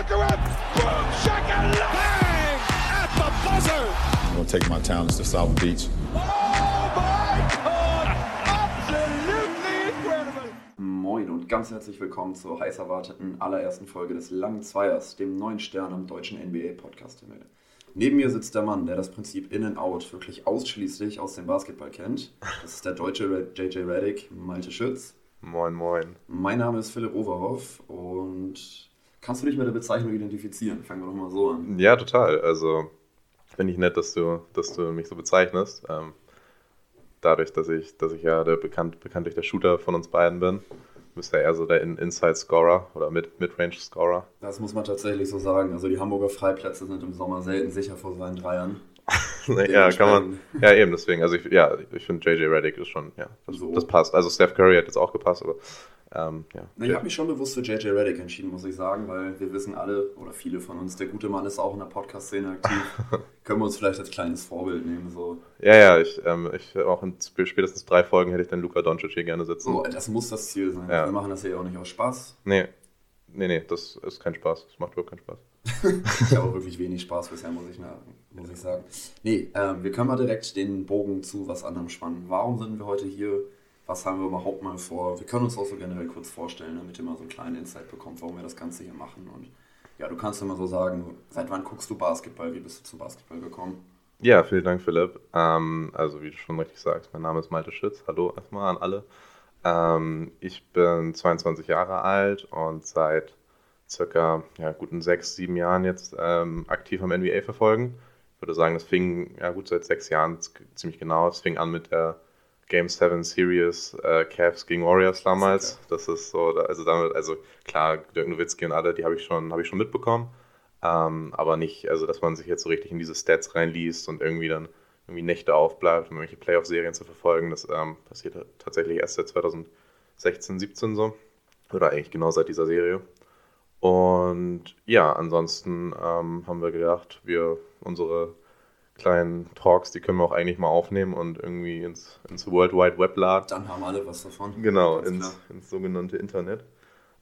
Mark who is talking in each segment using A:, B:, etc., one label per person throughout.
A: Bergerac, boom, shakalaka! Bang! At the buzzer!
B: I'm gonna take my talents to South Beach.
A: Oh my God! Absolutely incredible!
C: Moin und ganz herzlich willkommen zur heiß erwarteten allerersten Folge des Langen Zweiers, dem neuen Stern am deutschen NBA-Podcast-Himmel. Neben mir sitzt der Mann, der das Prinzip In-and-Out wirklich ausschließlich aus dem Basketball kennt. Das ist der deutsche JJ Reddick, Malte Schütz.
D: Moin, moin.
C: Mein Name ist Philipp Overhoff und kannst du dich mit der Bezeichnung identifizieren? Fangen wir doch mal so an.
D: Ja, total. Also finde ich nett, dass du, dass du mich so bezeichnest. Ähm, dadurch, dass ich, dass ich ja der bekannt, bekanntlich der Shooter von uns beiden bin. Du bist ja eher so der In- Inside-Scorer oder Mid- Mid-Range-Scorer.
C: Das muss man tatsächlich so sagen. Also die Hamburger Freiplätze sind im Sommer selten sicher vor seinen Dreiern.
D: ja, kann man. Ja, eben, deswegen. Also ich, ja, ich finde JJ Reddick ist schon, ja, das,
C: So.
D: das passt. Also Steph Curry hat jetzt auch gepasst, aber ähm, ja.
C: Na, Ich habe mich schon bewusst für JJ Reddick entschieden, muss ich sagen, weil wir wissen alle, oder viele von uns, der gute Mann ist auch in der Podcast-Szene aktiv. Können wir uns vielleicht als kleines Vorbild nehmen. So,
D: Ja, ja, ich, ähm, ich auch in sp- spätestens drei Folgen hätte ich dann Luka Doncic hier gerne sitzen.
C: so das muss das Ziel sein.
D: Ja.
C: Wir machen das ja auch nicht aus Spaß.
D: Nee, nee, nee, das ist kein Spaß. Das macht überhaupt keinen Spaß.
C: Ich habe auch wirklich wenig Spaß bisher, muss ich, muss ich sagen. Nee, ähm, wir können mal direkt den Bogen zu was anderem spannen. Warum sind wir heute hier? Was haben wir überhaupt mal vor? Wir können uns auch so generell kurz vorstellen, damit ihr mal so einen kleinen Insight bekommt, warum wir das Ganze hier machen. Und ja, du kannst mal so sagen, seit wann guckst du Basketball? Wie bist du zum Basketball gekommen?
D: Ja, vielen Dank, Philipp. Ähm, also, wie du schon richtig sagst, mein Name ist Malte Schütz. Hallo erstmal an alle. Ähm, ich bin 22 Jahre alt und seit circa ja, guten sechs, sieben Jahren jetzt ähm, aktiv am NBA verfolgen. Ich würde sagen, das fing ja gut seit sechs Jahren ziemlich genau. Es fing an mit der Game 7 Series äh, Cavs gegen Warriors damals. Das ist so, also damit, also klar, Dirk Nowitzki und alle, die habe ich schon, habe ich schon mitbekommen. Ähm, aber nicht, also dass man sich jetzt so richtig in diese Stats reinliest und irgendwie dann irgendwie Nächte aufbleibt, um irgendwelche Playoff-Serien zu verfolgen. Das ähm, passiert tatsächlich erst seit 2016, 17 so. Oder eigentlich genau seit dieser Serie. Und ja, ansonsten ähm, haben wir gedacht, wir unsere kleinen Talks, die können wir auch eigentlich mal aufnehmen und irgendwie ins, ins World Wide Web laden.
C: Dann haben alle was davon.
D: Genau, ins, ins sogenannte Internet.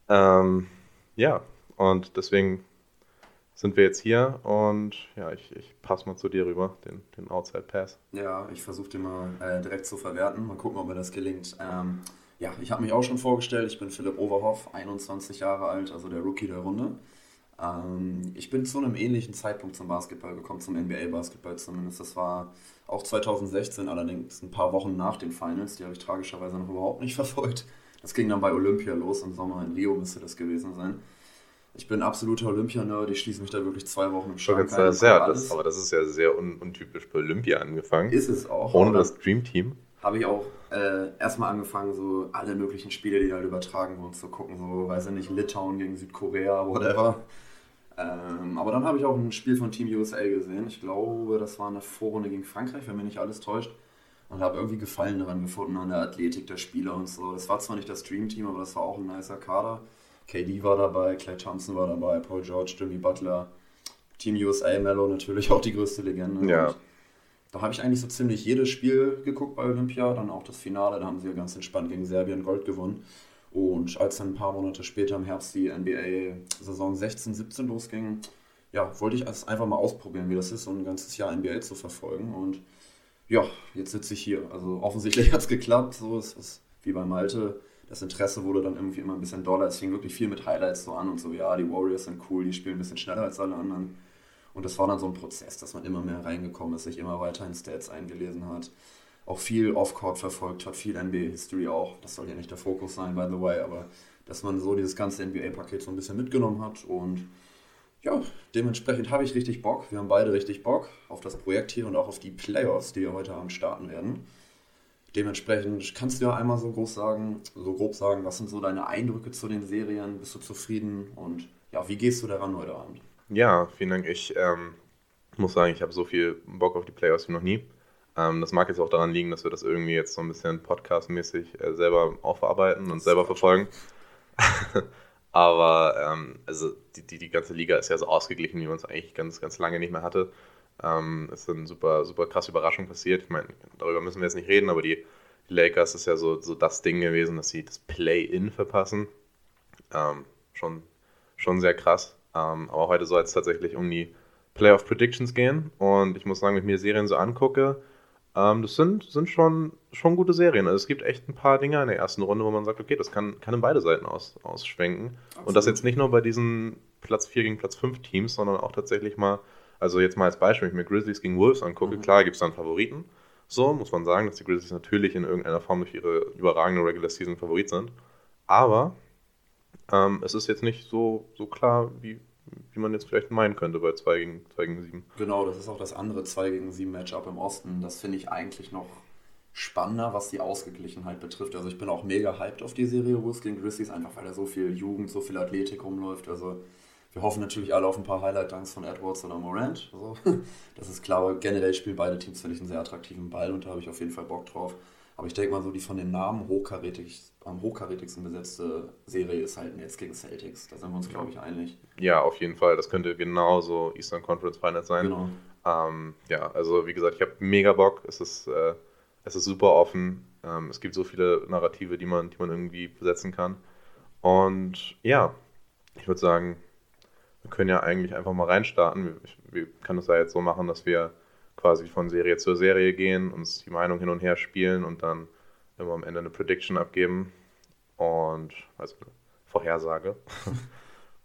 D: Ähm, ja, und deswegen sind wir jetzt hier und ja, ich, ich passe mal zu dir rüber, den, den Outside Pass.
C: Ja, ich versuche den mal äh, direkt zu verwerten. Mal gucken, ob mir das gelingt. Ähm, ja, ich habe mich auch schon vorgestellt. Ich bin Philipp Overhoff, 21 Jahre alt, also der Rookie der Runde. Ähm, ich bin zu einem ähnlichen Zeitpunkt zum Basketball gekommen, zum NBA-Basketball zumindest. Das war auch 2016, allerdings ein paar Wochen nach den Finals. Die habe ich tragischerweise noch überhaupt nicht verfolgt. Das ging dann bei Olympia los, im Sommer in Rio müsste das gewesen sein. Ich bin absoluter Olympia-Nerd. Ich schließe mich da wirklich zwei Wochen im Schrank ein.
D: Ja, das, aber das ist ja sehr un, untypisch bei Olympia angefangen.
C: ist es auch.
D: ohne das Dream Team.
C: habe ich auch äh, erstmal angefangen, so alle möglichen Spiele, die halt übertragen wurden, zu gucken. So, weiß ich nicht, Litauen gegen Südkorea, whatever. Ähm, aber dann habe ich auch ein Spiel von Team USA gesehen. Ich glaube, das war eine Vorrunde gegen Frankreich, wenn mich nicht alles täuscht. Und habe irgendwie Gefallen daran gefunden, an der Athletik der Spieler und so. Das war zwar nicht das Dream Team, aber das war auch ein nicer Kader. KD war dabei, Clay Thompson war dabei, Paul George, Jimmy Butler, Team USA, Mello natürlich auch die größte Legende.
D: Ja.
C: Da habe ich eigentlich so ziemlich jedes Spiel geguckt bei Olympia, dann auch das Finale, da haben sie ja ganz entspannt gegen Serbien Gold gewonnen. Und als dann ein paar Monate später im Herbst die NBA-Saison 16, 17 losging, ja, wollte ich es einfach mal ausprobieren, wie das ist, so ein ganzes Jahr NBA zu verfolgen. Und ja, jetzt sitze ich hier. Also offensichtlich hat es geklappt, so ist es wie bei Malte. Das Interesse wurde dann irgendwie immer ein bisschen doller. Es fing wirklich viel mit Highlights so an und so, ja, die Warriors sind cool, die spielen ein bisschen schneller als alle anderen. Und das war dann so ein Prozess, dass man immer mehr reingekommen ist, sich immer weiter in Stats eingelesen hat. Auch viel Off-Court verfolgt hat, viel NBA-History auch. Das soll ja nicht der Fokus sein, by the way, aber dass man so dieses ganze NBA-Paket so ein bisschen mitgenommen hat. Und ja, dementsprechend habe ich richtig Bock. Wir haben beide richtig Bock auf das Projekt hier und auch auf die Playoffs, die wir heute Abend starten werden. Dementsprechend kannst du ja einmal so groß sagen, so grob sagen, was sind so deine Eindrücke zu den Serien? Bist du zufrieden? Und ja, wie gehst du daran heute Abend?
D: Ja, vielen Dank. Ich ähm, muss sagen, ich habe so viel Bock auf die Playoffs wie noch nie. Ähm, das mag jetzt auch daran liegen, dass wir das irgendwie jetzt so ein bisschen podcastmäßig äh, selber aufarbeiten und selber verfolgen. Aber ähm, also die, die, die ganze Liga ist ja so ausgeglichen, wie man es eigentlich ganz, ganz lange nicht mehr hatte. Ähm, es sind super, super krasse Überraschungen passiert. Ich meine, darüber müssen wir jetzt nicht reden, aber die, die Lakers ist ja so, so das Ding gewesen, dass sie das Play-In verpassen. Ähm, schon, schon sehr krass. Ähm, aber heute soll es tatsächlich um die Playoff Predictions gehen. Und ich muss sagen, wenn ich mir Serien so angucke, ähm, das sind, sind schon, schon gute Serien. Also es gibt echt ein paar Dinge in der ersten Runde, wo man sagt, okay, das kann, kann in beide Seiten aus, ausschwenken. Absolut. Und das jetzt nicht nur bei diesen Platz 4 gegen Platz 5 Teams, sondern auch tatsächlich mal, also jetzt mal als Beispiel, wenn ich mir Grizzlies gegen Wolves angucke, mhm. klar gibt es dann Favoriten. So muss man sagen, dass die Grizzlies natürlich in irgendeiner Form durch ihre überragende Regular Season Favorit sind. Aber ähm, es ist jetzt nicht so, so klar, wie, wie man jetzt vielleicht meinen könnte bei 2 gegen, 2 gegen 7.
C: Genau, das ist auch das andere 2 gegen 7 Matchup im Osten. Das finde ich eigentlich noch spannender, was die Ausgeglichenheit betrifft. Also ich bin auch mega hyped auf die Serie Wolves gegen Grizzlies, einfach weil da so viel Jugend, so viel Athletik rumläuft. Also wir hoffen natürlich alle auf ein paar Highlight-Dunks von Edwards oder Morant. Also, das ist klar, aber generell spielen beide Teams, finde ich, einen sehr attraktiven Ball und da habe ich auf jeden Fall Bock drauf. Aber ich denke mal, so die von den Namen hochkarätig, am hochkarätigsten besetzte Serie ist halt Nets gegen Celtics. Da sind wir uns, glaube ich, einig.
D: Ja, auf jeden Fall. Das könnte genauso Eastern Conference Finals sein. Genau. Ähm, ja, also wie gesagt, ich habe mega Bock. Es ist, äh, es ist super offen. Ähm, es gibt so viele Narrative, die man, die man irgendwie besetzen kann. Und ja, ich würde sagen, wir können ja eigentlich einfach mal reinstarten. Wir, wir können es ja jetzt so machen, dass wir quasi von Serie zu Serie gehen, uns die Meinung hin und her spielen und dann immer am Ende eine Prediction abgeben und also eine Vorhersage.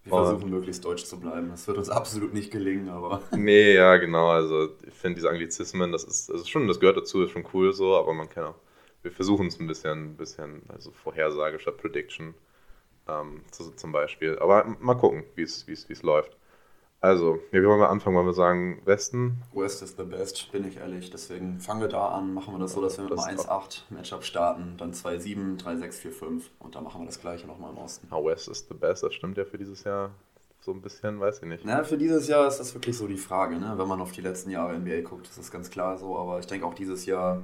C: Wir versuchen möglichst deutsch zu bleiben. Das wird uns absolut nicht gelingen, aber.
D: Nee, ja, genau. Also ich finde diese Anglizismen, das ist, das ist schon, das gehört dazu, ist schon cool so, aber man kann auch, wir versuchen es ein bisschen, ein bisschen, also Vorhersage statt Prediction ähm, zum Beispiel. Aber mal gucken, wie es läuft. Also, ja, wie wollen wir anfangen? Wollen wir sagen Westen?
C: West is the best, bin ich ehrlich. Deswegen fangen wir da an, machen wir das so, dass wir mit einem 1-8 Matchup starten, dann 2-7, 3-6, 4-5 und dann machen wir das gleiche nochmal im Osten.
D: Ah, West is the best, das stimmt ja für dieses Jahr so ein bisschen, weiß ich nicht.
C: Na, für dieses Jahr ist das wirklich so die Frage, ne? Wenn man auf die letzten Jahre NBA guckt, ist das ganz klar so, aber ich denke auch dieses Jahr,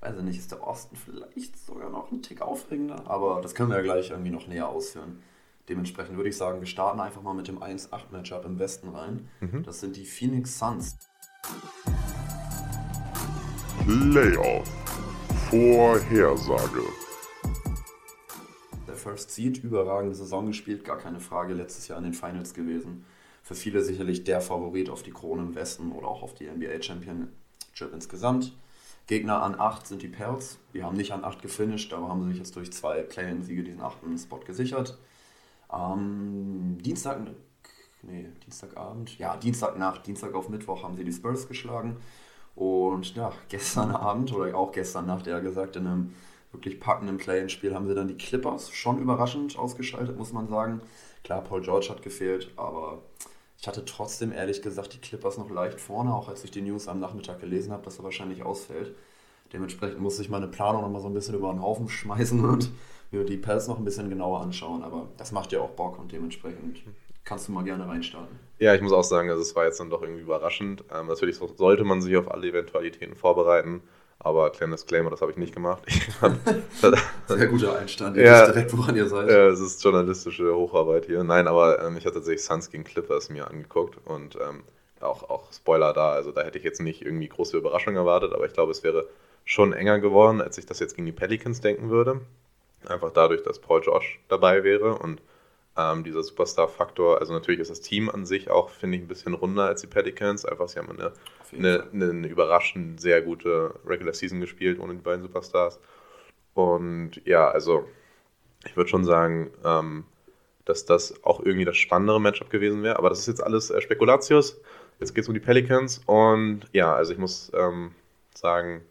C: weiß ich nicht, ist der Osten vielleicht sogar noch ein Tick aufregender, aber das können wir ja gleich irgendwie noch näher ausführen. Dementsprechend würde ich sagen, wir starten einfach mal mit dem 1-8-Matchup im Westen rein. Mhm. Das sind die Phoenix Suns.
A: Playoff. Vorhersage.
C: Der First Seed, überragende Saison gespielt, gar keine Frage, letztes Jahr in den Finals gewesen. Für viele sicherlich der Favorit auf die Krone im Westen oder auch auf die NBA Championship insgesamt. Gegner an 8 sind die Pelts. Die haben nicht an 8 gefinisht, aber haben sich jetzt durch zwei Play-In-Siege diesen 8. Spot gesichert. Am Dienstag, nee, Dienstagabend, ja, Dienstagnacht, Dienstag auf Mittwoch haben sie die Spurs geschlagen. Und ja, gestern Abend oder auch gestern Nacht, eher gesagt, in einem wirklich packenden Play-in-Spiel haben sie dann die Clippers schon überraschend ausgeschaltet, muss man sagen. Klar, Paul George hat gefehlt, aber ich hatte trotzdem ehrlich gesagt die Clippers noch leicht vorne, auch als ich die News am Nachmittag gelesen habe, dass er wahrscheinlich ausfällt. Dementsprechend musste ich meine Planung nochmal so ein bisschen über den Haufen schmeißen und mir die Pelz noch ein bisschen genauer anschauen. Aber das macht ja auch Bock und dementsprechend kannst du mal gerne reinstarten.
D: Ja, ich muss auch sagen, also es war jetzt dann doch irgendwie überraschend. Ähm, natürlich sollte man sich auf alle Eventualitäten vorbereiten. Aber kleiner Disclaimer, das habe ich nicht gemacht.
C: Sehr guter Einstand, ihr ja, wisst direkt, woran ihr seid.
D: Ja, es ist journalistische Hocharbeit hier. Nein, aber ähm, ich hatte tatsächlich Suns gegen Clippers mir angeguckt und ähm, auch, auch Spoiler da. Also da hätte ich jetzt nicht irgendwie große Überraschung erwartet, aber ich glaube, es wäre schon enger geworden, als ich das jetzt gegen die Pelicans denken würde. Einfach dadurch, dass Paul Josh dabei wäre und ähm, dieser Superstar-Faktor, also natürlich ist das Team an sich auch, finde ich, ein bisschen runder als die Pelicans. Einfach, sie haben eine, eine, eine, überraschend sehr gute Regular Season gespielt ohne die beiden Superstars. Und ja, also ich würde schon sagen, ähm, dass das auch irgendwie das spannendere Matchup gewesen wäre. Aber das ist jetzt alles äh, Spekulatius. Jetzt geht es um die Pelicans. Und ja, also ich muss ähm, sagen,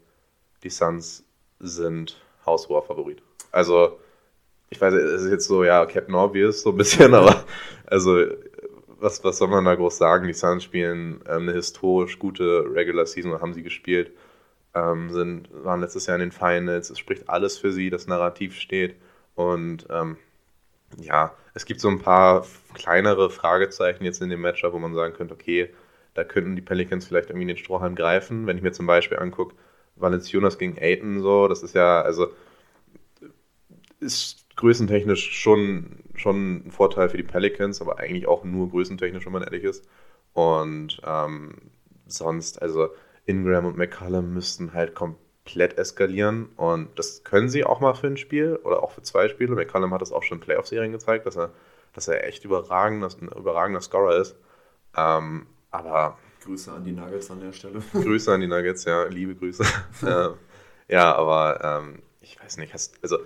D: die Suns sind haushoher Favorit. Also, ich weiß, es ist jetzt so, ja, Captain Obvious so ein bisschen, aber also, was, was soll man da groß sagen? Die Suns spielen ähm, eine historisch gute Regular Season, haben sie gespielt, ähm, sind, waren letztes Jahr in den Finals, es spricht alles für sie, das Narrativ steht und ähm, ja, es gibt so ein paar kleinere Fragezeichen jetzt in dem Matchup, wo man sagen könnte, okay, da könnten die Pelicans vielleicht irgendwie den Strohhalm greifen. Wenn ich mir zum Beispiel angucke, Valenciunas gegen Aiton, so, das ist ja, also ist größentechnisch schon, schon ein Vorteil für die Pelicans, aber eigentlich auch nur größentechnisch, wenn man ehrlich ist. Und ähm, sonst, also Ingram und McCallum müssten halt komplett eskalieren. Und das können sie auch mal für ein Spiel oder auch für zwei Spiele. McCollum hat das auch schon in Playoff-Serien gezeigt, dass er, dass er echt überragender, ein überragender Scorer ist. Ähm, aber.
C: Grüße an die Nuggets an der Stelle.
D: Grüße an die Nuggets, ja, liebe Grüße. ja, aber ähm, ich weiß nicht, hast, also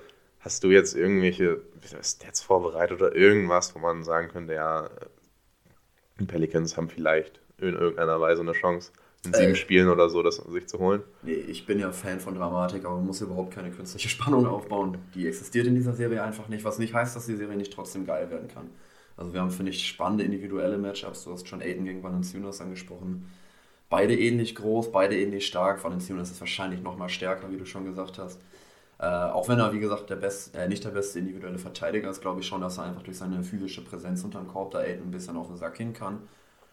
D: hast du jetzt irgendwelche Stats vorbereitet oder irgendwas, wo man sagen könnte, ja, die Pelicans haben vielleicht in irgendeiner Weise eine Chance, in sieben äh, Spielen oder so das sich zu holen?
C: Nee, ich bin ja Fan von Dramatik, aber man muss überhaupt keine künstliche Spannung aufbauen. Die existiert in dieser Serie einfach nicht, was nicht heißt, dass die Serie nicht trotzdem geil werden kann. Also wir haben, finde ich, spannende individuelle Matchups. Du hast schon Aiden gegen Valanciunas angesprochen. Beide ähnlich groß, beide ähnlich stark. Valanciunas ist wahrscheinlich noch mal stärker, wie du schon gesagt hast. Äh, auch wenn er, wie gesagt, der best, äh, nicht der beste individuelle Verteidiger ist, glaube ich schon, dass er einfach durch seine physische Präsenz unter dem Korb da Aiden ein bisschen auf den Sack hin kann.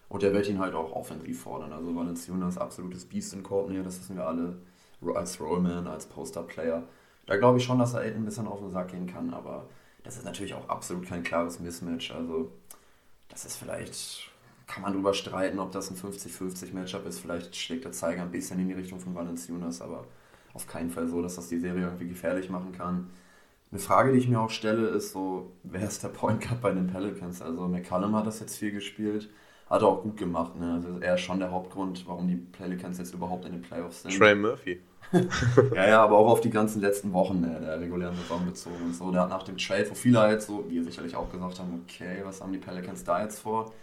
C: Und der wird ihn halt auch offensiv fordern. Also Valenciunas absolutes Biest in Courtney, das wissen wir alle als Rollman, als Poster-Player. Da glaube ich schon, dass er Aiden ein bisschen auf den Sack gehen kann, aber das ist natürlich auch absolut kein klares Mismatch. Also das ist vielleicht, kann man drüber streiten, ob das ein 50-50 Matchup ist. Vielleicht schlägt der Zeiger ein bisschen in die Richtung von Valenciunas, aber auf keinen Fall so, dass das die Serie irgendwie gefährlich machen kann. Eine Frage, die ich mir auch stelle, ist so, wer ist der Point Guard bei den Pelicans? Also McCallum hat das jetzt viel gespielt. Hat er auch gut gemacht. Ne? Also er ist schon der Hauptgrund, warum die Pelicans jetzt überhaupt in den Playoffs sind.
D: Trey Murphy.
C: ja, ja, aber auch auf die ganzen letzten Wochen ne, der regulären Saison bezogen und so. Der hat nach dem Trade, wo viele halt so, wie sicherlich auch gesagt haben, okay, was haben die Pelicans da jetzt vor?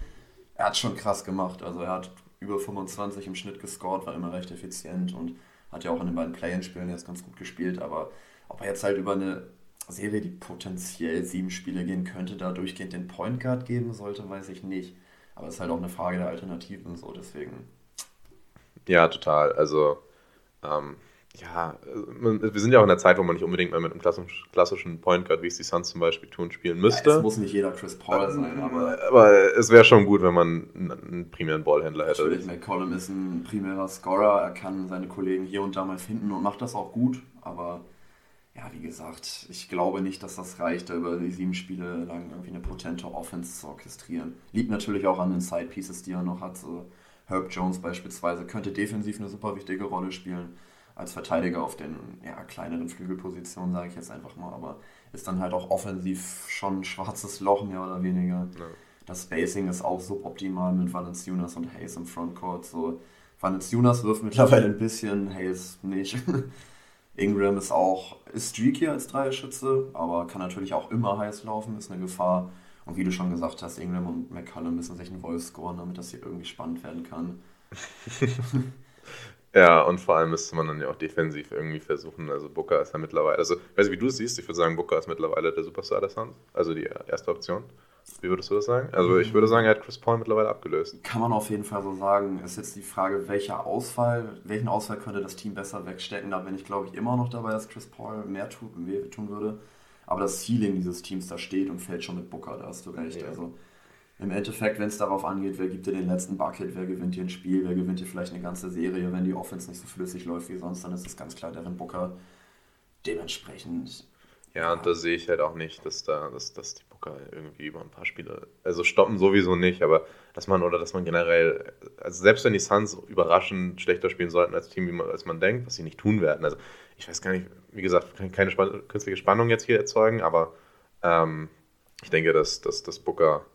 C: Er hat schon krass gemacht. Also er hat über 25 im Schnitt gescored, war immer recht effizient und hat ja auch in den beiden Play-In-Spielen jetzt ganz gut gespielt. Aber ob er jetzt halt über eine Serie, die potenziell sieben Spiele gehen könnte, da durchgehend den Point Guard geben sollte, weiß ich nicht. Aber es ist halt auch eine Frage der Alternativen, so deswegen.
D: Ja, total. Also, ähm, ja, wir sind ja auch in der Zeit, wo man nicht unbedingt mehr mit einem klassischen Point Guard, wie es die Suns zum Beispiel tun, spielen müsste. Ja,
C: es muss nicht jeder Chris Paul ähm, sein, aber.
D: Aber es wäre schon gut, wenn man einen primären Ballhändler hätte.
C: Natürlich, McCollum ist ein primärer Scorer, er kann seine Kollegen hier und da mal finden und macht das auch gut, aber ja, wie gesagt, ich glaube nicht, dass das reicht, da über die sieben Spiele lang irgendwie eine potente Offense zu orchestrieren. Liegt natürlich auch an den Side Pieces, die er noch hat. So Herb Jones beispielsweise könnte defensiv eine super wichtige Rolle spielen. Als Verteidiger auf den ja, kleineren Flügelpositionen, sage ich jetzt einfach mal, aber ist dann halt auch offensiv schon ein schwarzes Loch, mehr oder weniger. Ja. Das Spacing ist auch suboptimal mit Valanciunas und Hayes im Frontcourt. So, Valanciunas wirft mittlerweile ein bisschen, Hayes nicht. Ingram ist auch ist streaky als Dreierschütze, aber kann natürlich auch immer heiß laufen, ist eine Gefahr. Und wie du schon gesagt hast, Ingram und McCallum müssen sich einen Wolf scoren, damit das hier irgendwie spannend werden kann.
D: ja, und vor allem müsste man dann ja auch defensiv irgendwie versuchen. Also Booker ist ja mittlerweile, also ich weiß nicht, wie du es siehst, ich würde sagen, Booker ist mittlerweile der Superstar der Suns, also die erste Option. Wie würdest du das sagen? Also ich würde sagen, er hat Chris Paul mittlerweile abgelöst.
C: Kann man auf jeden Fall so sagen. Ist jetzt die Frage, welcher Ausfall, welchen Ausfall könnte das Team besser wegstecken? Da bin ich, glaube ich, immer noch dabei, dass Chris Paul mehr tun, tun würde. Aber das Ceiling dieses Teams da steht und fällt schon mit Booker, da hast du recht. Ja. Also im Endeffekt, wenn es darauf angeht, wer gibt dir den letzten Bucket, wer gewinnt dir ein Spiel, wer gewinnt dir vielleicht eine ganze Serie, wenn die Offense nicht so flüssig läuft wie sonst, dann ist es ganz klar Devin Booker. Dementsprechend.
D: Ja, und da sehe ich halt auch nicht, dass da, dass, dass die Booker irgendwie über ein paar Spiele, also stoppen sowieso nicht, aber dass man oder dass man generell, also selbst wenn die Suns überraschend schlechter spielen sollten als Team, man, als man denkt, was sie nicht tun werden. Also ich weiß gar nicht, wie gesagt, keine Spann künstliche Spannung jetzt hier erzeugen, aber ähm, ich denke, dass, dass, dass Booker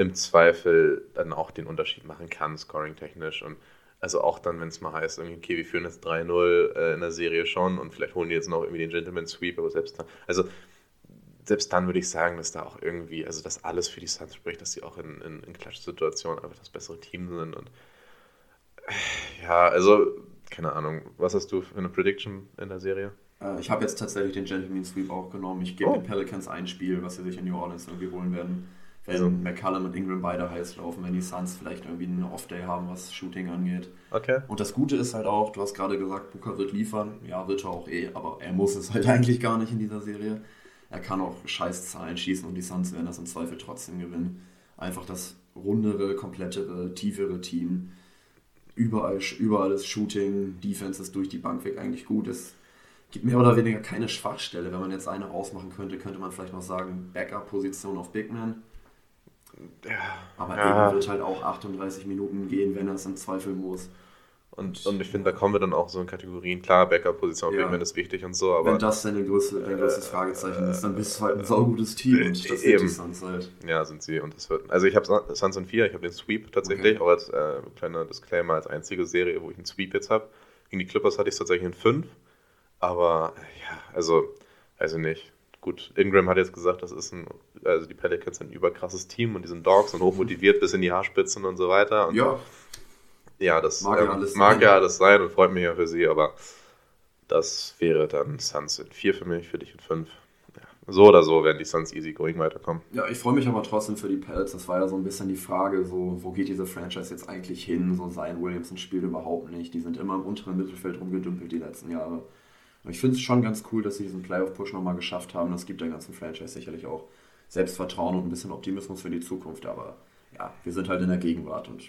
D: im Zweifel dann auch den Unterschied machen kann, scoring-technisch und also auch dann, wenn es mal heißt, okay, wir führen jetzt 3-0 äh, in der Serie schon und vielleicht holen die jetzt noch irgendwie den Gentleman Sweep, aber selbst dann, also selbst dann würde ich sagen, dass da auch irgendwie, also dass alles für die Suns spricht, dass sie auch in, in, in Klatsch-Situationen einfach das bessere Team sind. Und äh, ja, also, keine Ahnung, was hast du für eine Prediction in der Serie?
C: Äh, ich habe jetzt tatsächlich den Gentleman Sweep auch genommen. Ich gebe oh. den Pelicans ein Spiel, was sie sich in New Orleans irgendwie holen werden. Also. McCallum und Ingram beide heiß laufen, wenn die Suns vielleicht irgendwie einen Off-Day haben, was Shooting angeht.
D: Okay.
C: Und das Gute ist halt auch, du hast gerade gesagt, Booker wird liefern. Ja, wird er auch eh, aber er muss es halt eigentlich gar nicht in dieser Serie. Er kann auch scheiß Zahlen schießen und die Suns werden das im Zweifel trotzdem gewinnen. Einfach das rundere, komplettere, tiefere Team. Überall, überall ist Shooting, Defense ist durch die Bank weg eigentlich gut. Es gibt mehr oder weniger keine Schwachstelle. Wenn man jetzt eine ausmachen könnte, könnte man vielleicht noch sagen, Backup-Position auf Big Man. Ja, Aber ja. eben wird halt auch 38 Minuten gehen, wenn er es im Zweifel muss.
D: Und, und ich finde, da kommen wir dann auch so in Kategorien, klar, Backup-Position
C: Ja.
D: ja. ist wichtig und so, aber
C: Wenn das deine größte, dein größtes Fragezeichen ist, dann bist du halt ein saugutes Team und das sind
D: Eben.
C: die Suns halt.
D: ja, sind sie. Und das wird, also ich habe Suns in 4, ich habe den Sweep tatsächlich,
C: Okay.
D: auch als äh, kleiner Disclaimer, als einzige Serie, wo ich einen Sweep jetzt habe. Gegen die Clippers hatte ich es tatsächlich in 5, aber ja, also, weiß ich nicht. Gut, Ingram hat jetzt gesagt, das ist ein, also die Pelicans sind ein überkrasses Team und die sind Dogs und hochmotiviert bis in die Haarspitzen und so weiter. Und
C: Ja,
D: Ja, das
C: Mag
D: mag,
C: ja
D: ähm,
C: alles
D: mag
C: sein.
D: ja alles sein und freut mich ja für sie, aber das wäre dann Suns in 4 für mich, für dich in 5. Ja, so oder so werden die Suns easy going weiterkommen.
C: Ja, ich freue mich aber trotzdem für die Pels. Das war ja so ein bisschen die Frage, so, wo geht diese Franchise jetzt eigentlich hin? So Zion Williamson spielt überhaupt nicht. Die sind immer im unteren Mittelfeld rumgedümpelt die letzten Jahre. Und ich finde es schon ganz cool, dass sie diesen Playoff-Push nochmal geschafft haben. Das gibt der ganzen Franchise sicherlich auch Selbstvertrauen und ein bisschen Optimismus für die Zukunft. Aber ja, wir sind halt in der Gegenwart und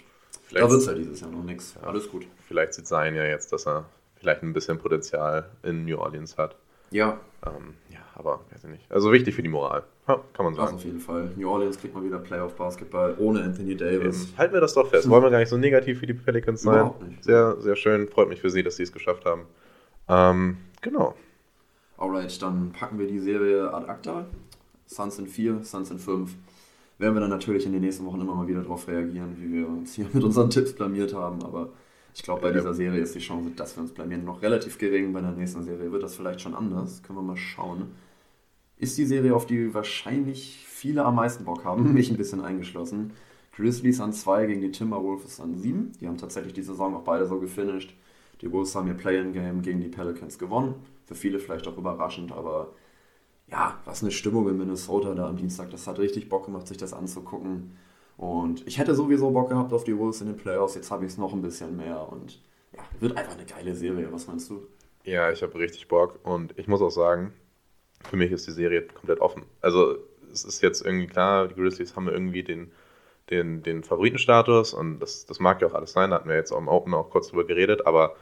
D: Vielleicht,
C: da wird es halt dieses Jahr noch nichts. Alles gut.
D: vielleicht sieht Zion ja jetzt, dass er vielleicht ein bisschen Potenzial in New Orleans hat.
C: Ja,
D: Ähm, ja, aber weiß ich nicht. Also wichtig für die Moral, ha, kann man sagen.
C: auf jeden Fall. New Orleans kriegt mal wieder Playoff-Basketball ohne Anthony Davis.
D: Ähm, halten wir das doch fest. Wollen wir gar nicht so negativ für die Pelicans sein.
C: Überhaupt nicht.
D: Sehr, sehr schön. Freut mich für sie, dass sie es geschafft haben. Ähm, genau.
C: Alright, dann packen wir die Serie ad acta. Suns in 4, Suns in 5. Werden wir dann natürlich in den nächsten Wochen immer mal wieder darauf reagieren, wie wir uns hier mit unseren Tipps blamiert haben. Aber ich glaube, bei
D: Ja.
C: dieser Serie ist die Chance, dass wir uns blamieren, noch relativ gering. Bei der nächsten Serie wird das vielleicht schon anders. Können wir mal schauen. Ist die Serie, auf die wahrscheinlich viele am meisten Bock haben, mich ein bisschen eingeschlossen. Grizzlies an 2 gegen die Timberwolves an 7. Die haben tatsächlich die Saison auch beide so gefinisht. Die Wolves haben ihr Play-in-Game gegen die Pelicans gewonnen. Für viele vielleicht auch überraschend, aber ja, was eine Stimmung in Minnesota da am Dienstag. Das hat richtig Bock gemacht, sich das anzugucken. Und ich hätte sowieso Bock gehabt auf die Wolves in den Playoffs. Jetzt habe ich es noch ein bisschen mehr. Und ja, wird einfach eine geile Serie. Was meinst du?
D: Ja, ich habe richtig Bock und ich muss auch sagen, für mich ist die Serie komplett offen. Also es ist jetzt irgendwie klar, die Grizzlies haben irgendwie den, den, den Favoritenstatus und das, das mag ja auch alles sein, da hatten wir jetzt auch im Open auch kurz drüber geredet, aber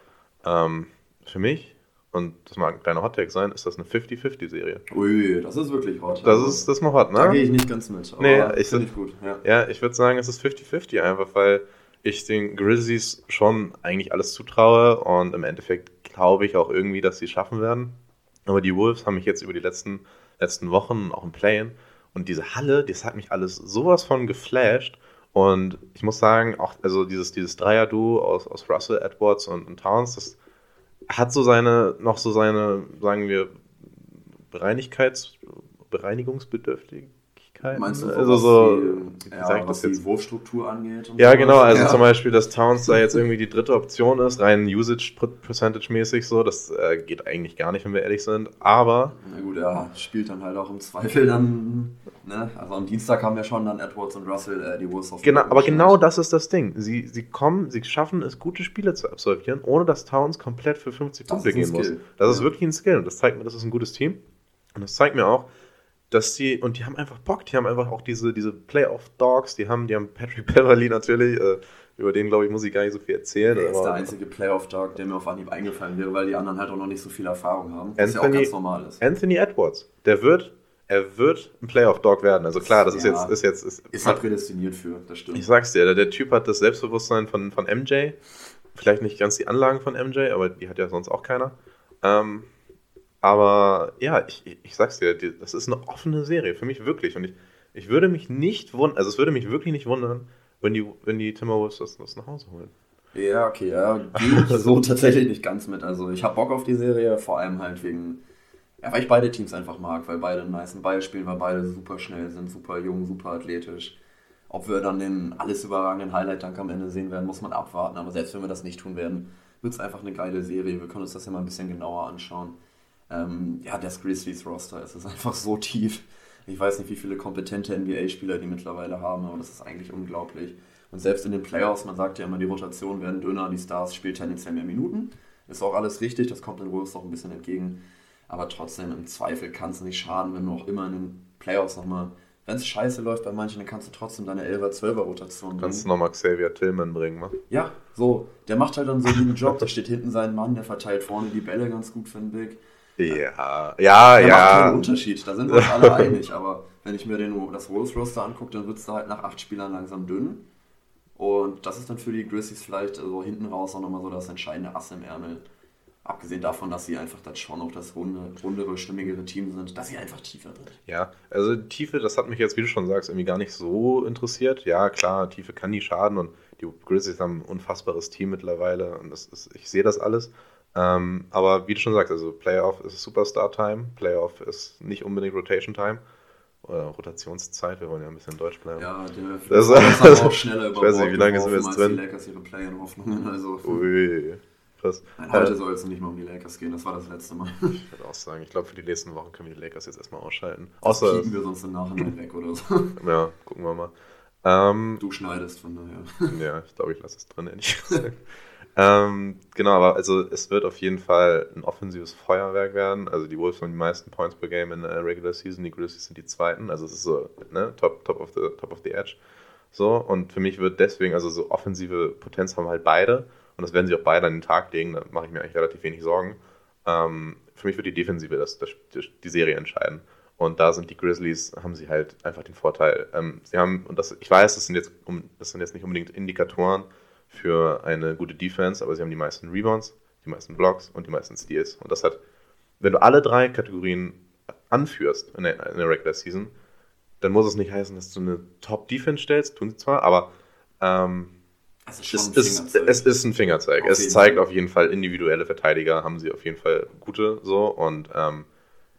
D: ähm, für mich, und das mag ein kleiner Hottag sein, ist das eine 50-50-Serie.
C: Ui, das ist wirklich hot.
D: Das ist das ist mal hot,
C: Da gehe
D: ne?
C: ich nicht ganz mit. Aber
D: Nee, ich-
C: finde ich gut. Ja.
D: Ja, ich würde sagen, es ist 50-50 einfach, weil ich den Grizzlies schon eigentlich alles zutraue und im Endeffekt glaube ich auch irgendwie, dass sie es schaffen werden. Aber die Wolves haben mich jetzt über die letzten, letzten Wochen auch im Playen und diese Halle, das hat mich alles sowas von geflasht. Und ich muss sagen, auch also dieses, dieses Dreier-Duo aus, aus Russell, Edwards und, und Towns, das hat so seine, noch so seine, sagen wir, Bereinigkeits, Bereinigungsbedürftigkeit.
C: Meinst du, so,
D: also
C: was,
D: so,
C: die,
D: wie
C: ja,
D: sag
C: was
D: das jetzt?
C: die Wurfstruktur angeht? und
D: Ja,
C: sowas?
D: genau. Also
C: ja.
D: zum Beispiel, dass Towns da jetzt irgendwie die dritte Option ist, rein Usage-Percentage-mäßig so. Das äh, geht eigentlich gar nicht, wenn wir ehrlich sind. Aber
C: Na gut, er spielt dann halt auch im Zweifel dann, ne? Also am Dienstag haben ja schon dann Edwards und Russell äh, die Wolves auf
D: genau, aber genau das ist das Ding. Sie, sie kommen, sie schaffen es, gute Spiele zu absolvieren, ohne dass Towns komplett für 50
C: Das
D: Punkte
C: ist
D: gehen muss.
C: Skill.
D: Das ist
C: Ja.
D: wirklich ein Skill und das zeigt mir, das ist ein gutes Team. Und das zeigt mir auch, dass die, und die haben einfach Bock, die haben einfach auch diese, diese Playoff-Dogs, die haben, die haben Patrick Beverly natürlich, äh, über den, glaube ich, muss ich gar nicht so viel erzählen.
C: Der ist der einzige Playoff-Dog, der mir auf Anhieb eingefallen wäre, weil die anderen halt auch noch nicht so viel Erfahrung haben. Was ja auch
D: Anthony-
C: ganz normal ist.
D: Anthony Edwards, der wird, er wird ein Playoff-Dog werden. Also klar, das ist
C: Ja.
D: jetzt, ist jetzt, ist,
C: Ist halt prädestiniert für, das stimmt.
D: ich sag's dir, der, der Typ hat das Selbstbewusstsein von, von MJ. Vielleicht nicht ganz die Anlagen von MJ, aber die hat ja sonst auch keiner. Ähm, aber ja, ich, ich- sag's dir, das ist eine offene Serie, für mich wirklich. Und ich, ich würde mich nicht wundern, also es würde mich wirklich nicht wundern, wenn die, wenn die Timberwolves das, das nach Hause holen.
C: Ja, okay, ja, gehe ich so tatsächlich nicht ganz mit. Also ich habe Bock auf die Serie, vor allem halt wegen, ja, weil ich beide Teams einfach mag, weil beide einen niceen Ball spielen, weil beide super schnell sind, super jung, super athletisch. Ob wir dann den alles überragenden Highlight-Dank am Ende sehen werden, muss man abwarten. Aber selbst wenn wir das nicht tun werden, wird es einfach eine geile Serie. Wir können uns das ja mal ein bisschen genauer anschauen. Ähm, ja, das Grizzlies-Roster es ist einfach so tief. Ich weiß nicht, wie viele kompetente NBA-Spieler die mittlerweile haben, aber das ist eigentlich unglaublich. Und selbst in den Playoffs, man sagt ja immer, die Rotationen werden dünner, die Stars spielen tendenziell mehr Minuten. Ist auch alles richtig, das kommt den Wolves auch ein bisschen entgegen. Aber trotzdem, im Zweifel kann es nicht schaden, wenn du auch immer in den Playoffs nochmal, wenn es scheiße läuft bei manchen, dann kannst du trotzdem deine 11er, 12er Rotation
D: Kannst du
C: bringen.
D: nochmal Xavier Tillman bringen, ne?
C: Ja, so, der macht halt dann so einen Job, der steht hinten seinen Mann, der verteilt vorne die Bälle ganz gut für den Big.
D: Ja, ja,
C: Der macht keinen
D: ja.
C: Unterschied, da sind wir uns alle einig. Aber wenn ich mir den, das Wolves-Roster angucke, dann wird es da halt nach acht Spielern langsam dünn. Und das ist dann für die Grizzlies vielleicht so also hinten raus auch nochmal so das entscheidende Ass im Ärmel. Abgesehen davon, dass sie einfach dann schon noch das runde, rundere, stimmigere Team sind, dass sie einfach tiefer sind.
D: Ja, also Tiefe, das hat mich jetzt, wie du schon sagst, irgendwie gar nicht so interessiert. Ja, klar, Tiefe kann nie schaden und die Grizzlies haben ein unfassbares Team mittlerweile und das ist, ich sehe das alles. Ähm, aber wie du schon sagst, also Playoff ist Superstar-Time, Playoff ist nicht unbedingt Rotation-Time. Oder Rotationszeit, wir wollen ja ein bisschen Deutsch bleiben. Ja, der das, das ist auch schneller über Ich weiß nicht, wie lange sind wir jetzt drin? Die Lakers ihre Play-in-Hoffnungen. Also
C: Ui, krass. Nein, heute äh, soll es nicht mehr um die Lakers gehen, das war das letzte Mal.
D: Ich würde auch sagen, ich glaube, für die nächsten Wochen können wir die Lakers jetzt erstmal ausschalten.
C: Das Außer. wir sonst im Nachhinein weg oder so.
D: Ja, gucken wir mal. Ähm,
C: du schneidest von daher.
D: Ja, ich glaube, ich lasse es drin, ehrlich gesagt. ähm, genau, aber also es wird auf jeden Fall ein offensives Feuerwerk werden. Also die Wolves haben die meisten Points per Game in der Regular Season, die Grizzlies sind die zweiten. Also es ist so, ne, top, top, of the, top of the edge. So, und für mich wird deswegen, also so offensive Potenz haben halt beide. Und das werden sie auch beide an den Tag legen, da mache ich mir eigentlich relativ wenig Sorgen. Ähm, für mich wird die Defensive das, das, die Serie entscheiden. Und da sind die Grizzlies, haben sie halt einfach den Vorteil. Ähm, sie haben, und das, ich weiß, das sind, jetzt, das sind jetzt nicht unbedingt Indikatoren für eine gute Defense, aber sie haben die meisten Rebounds, die meisten Blocks und die meisten Steals. Und das hat, wenn du alle drei Kategorien anführst in der, in der Regular Season, dann muss es nicht heißen, dass du eine Top-Defense stellst, tun sie zwar, aber ähm, es, ist es, ist, es, ist ein Fingerzeig. Auf es zeigt Fall. auf jeden Fall individuelle Verteidiger, haben sie auf jeden Fall gute so und ähm,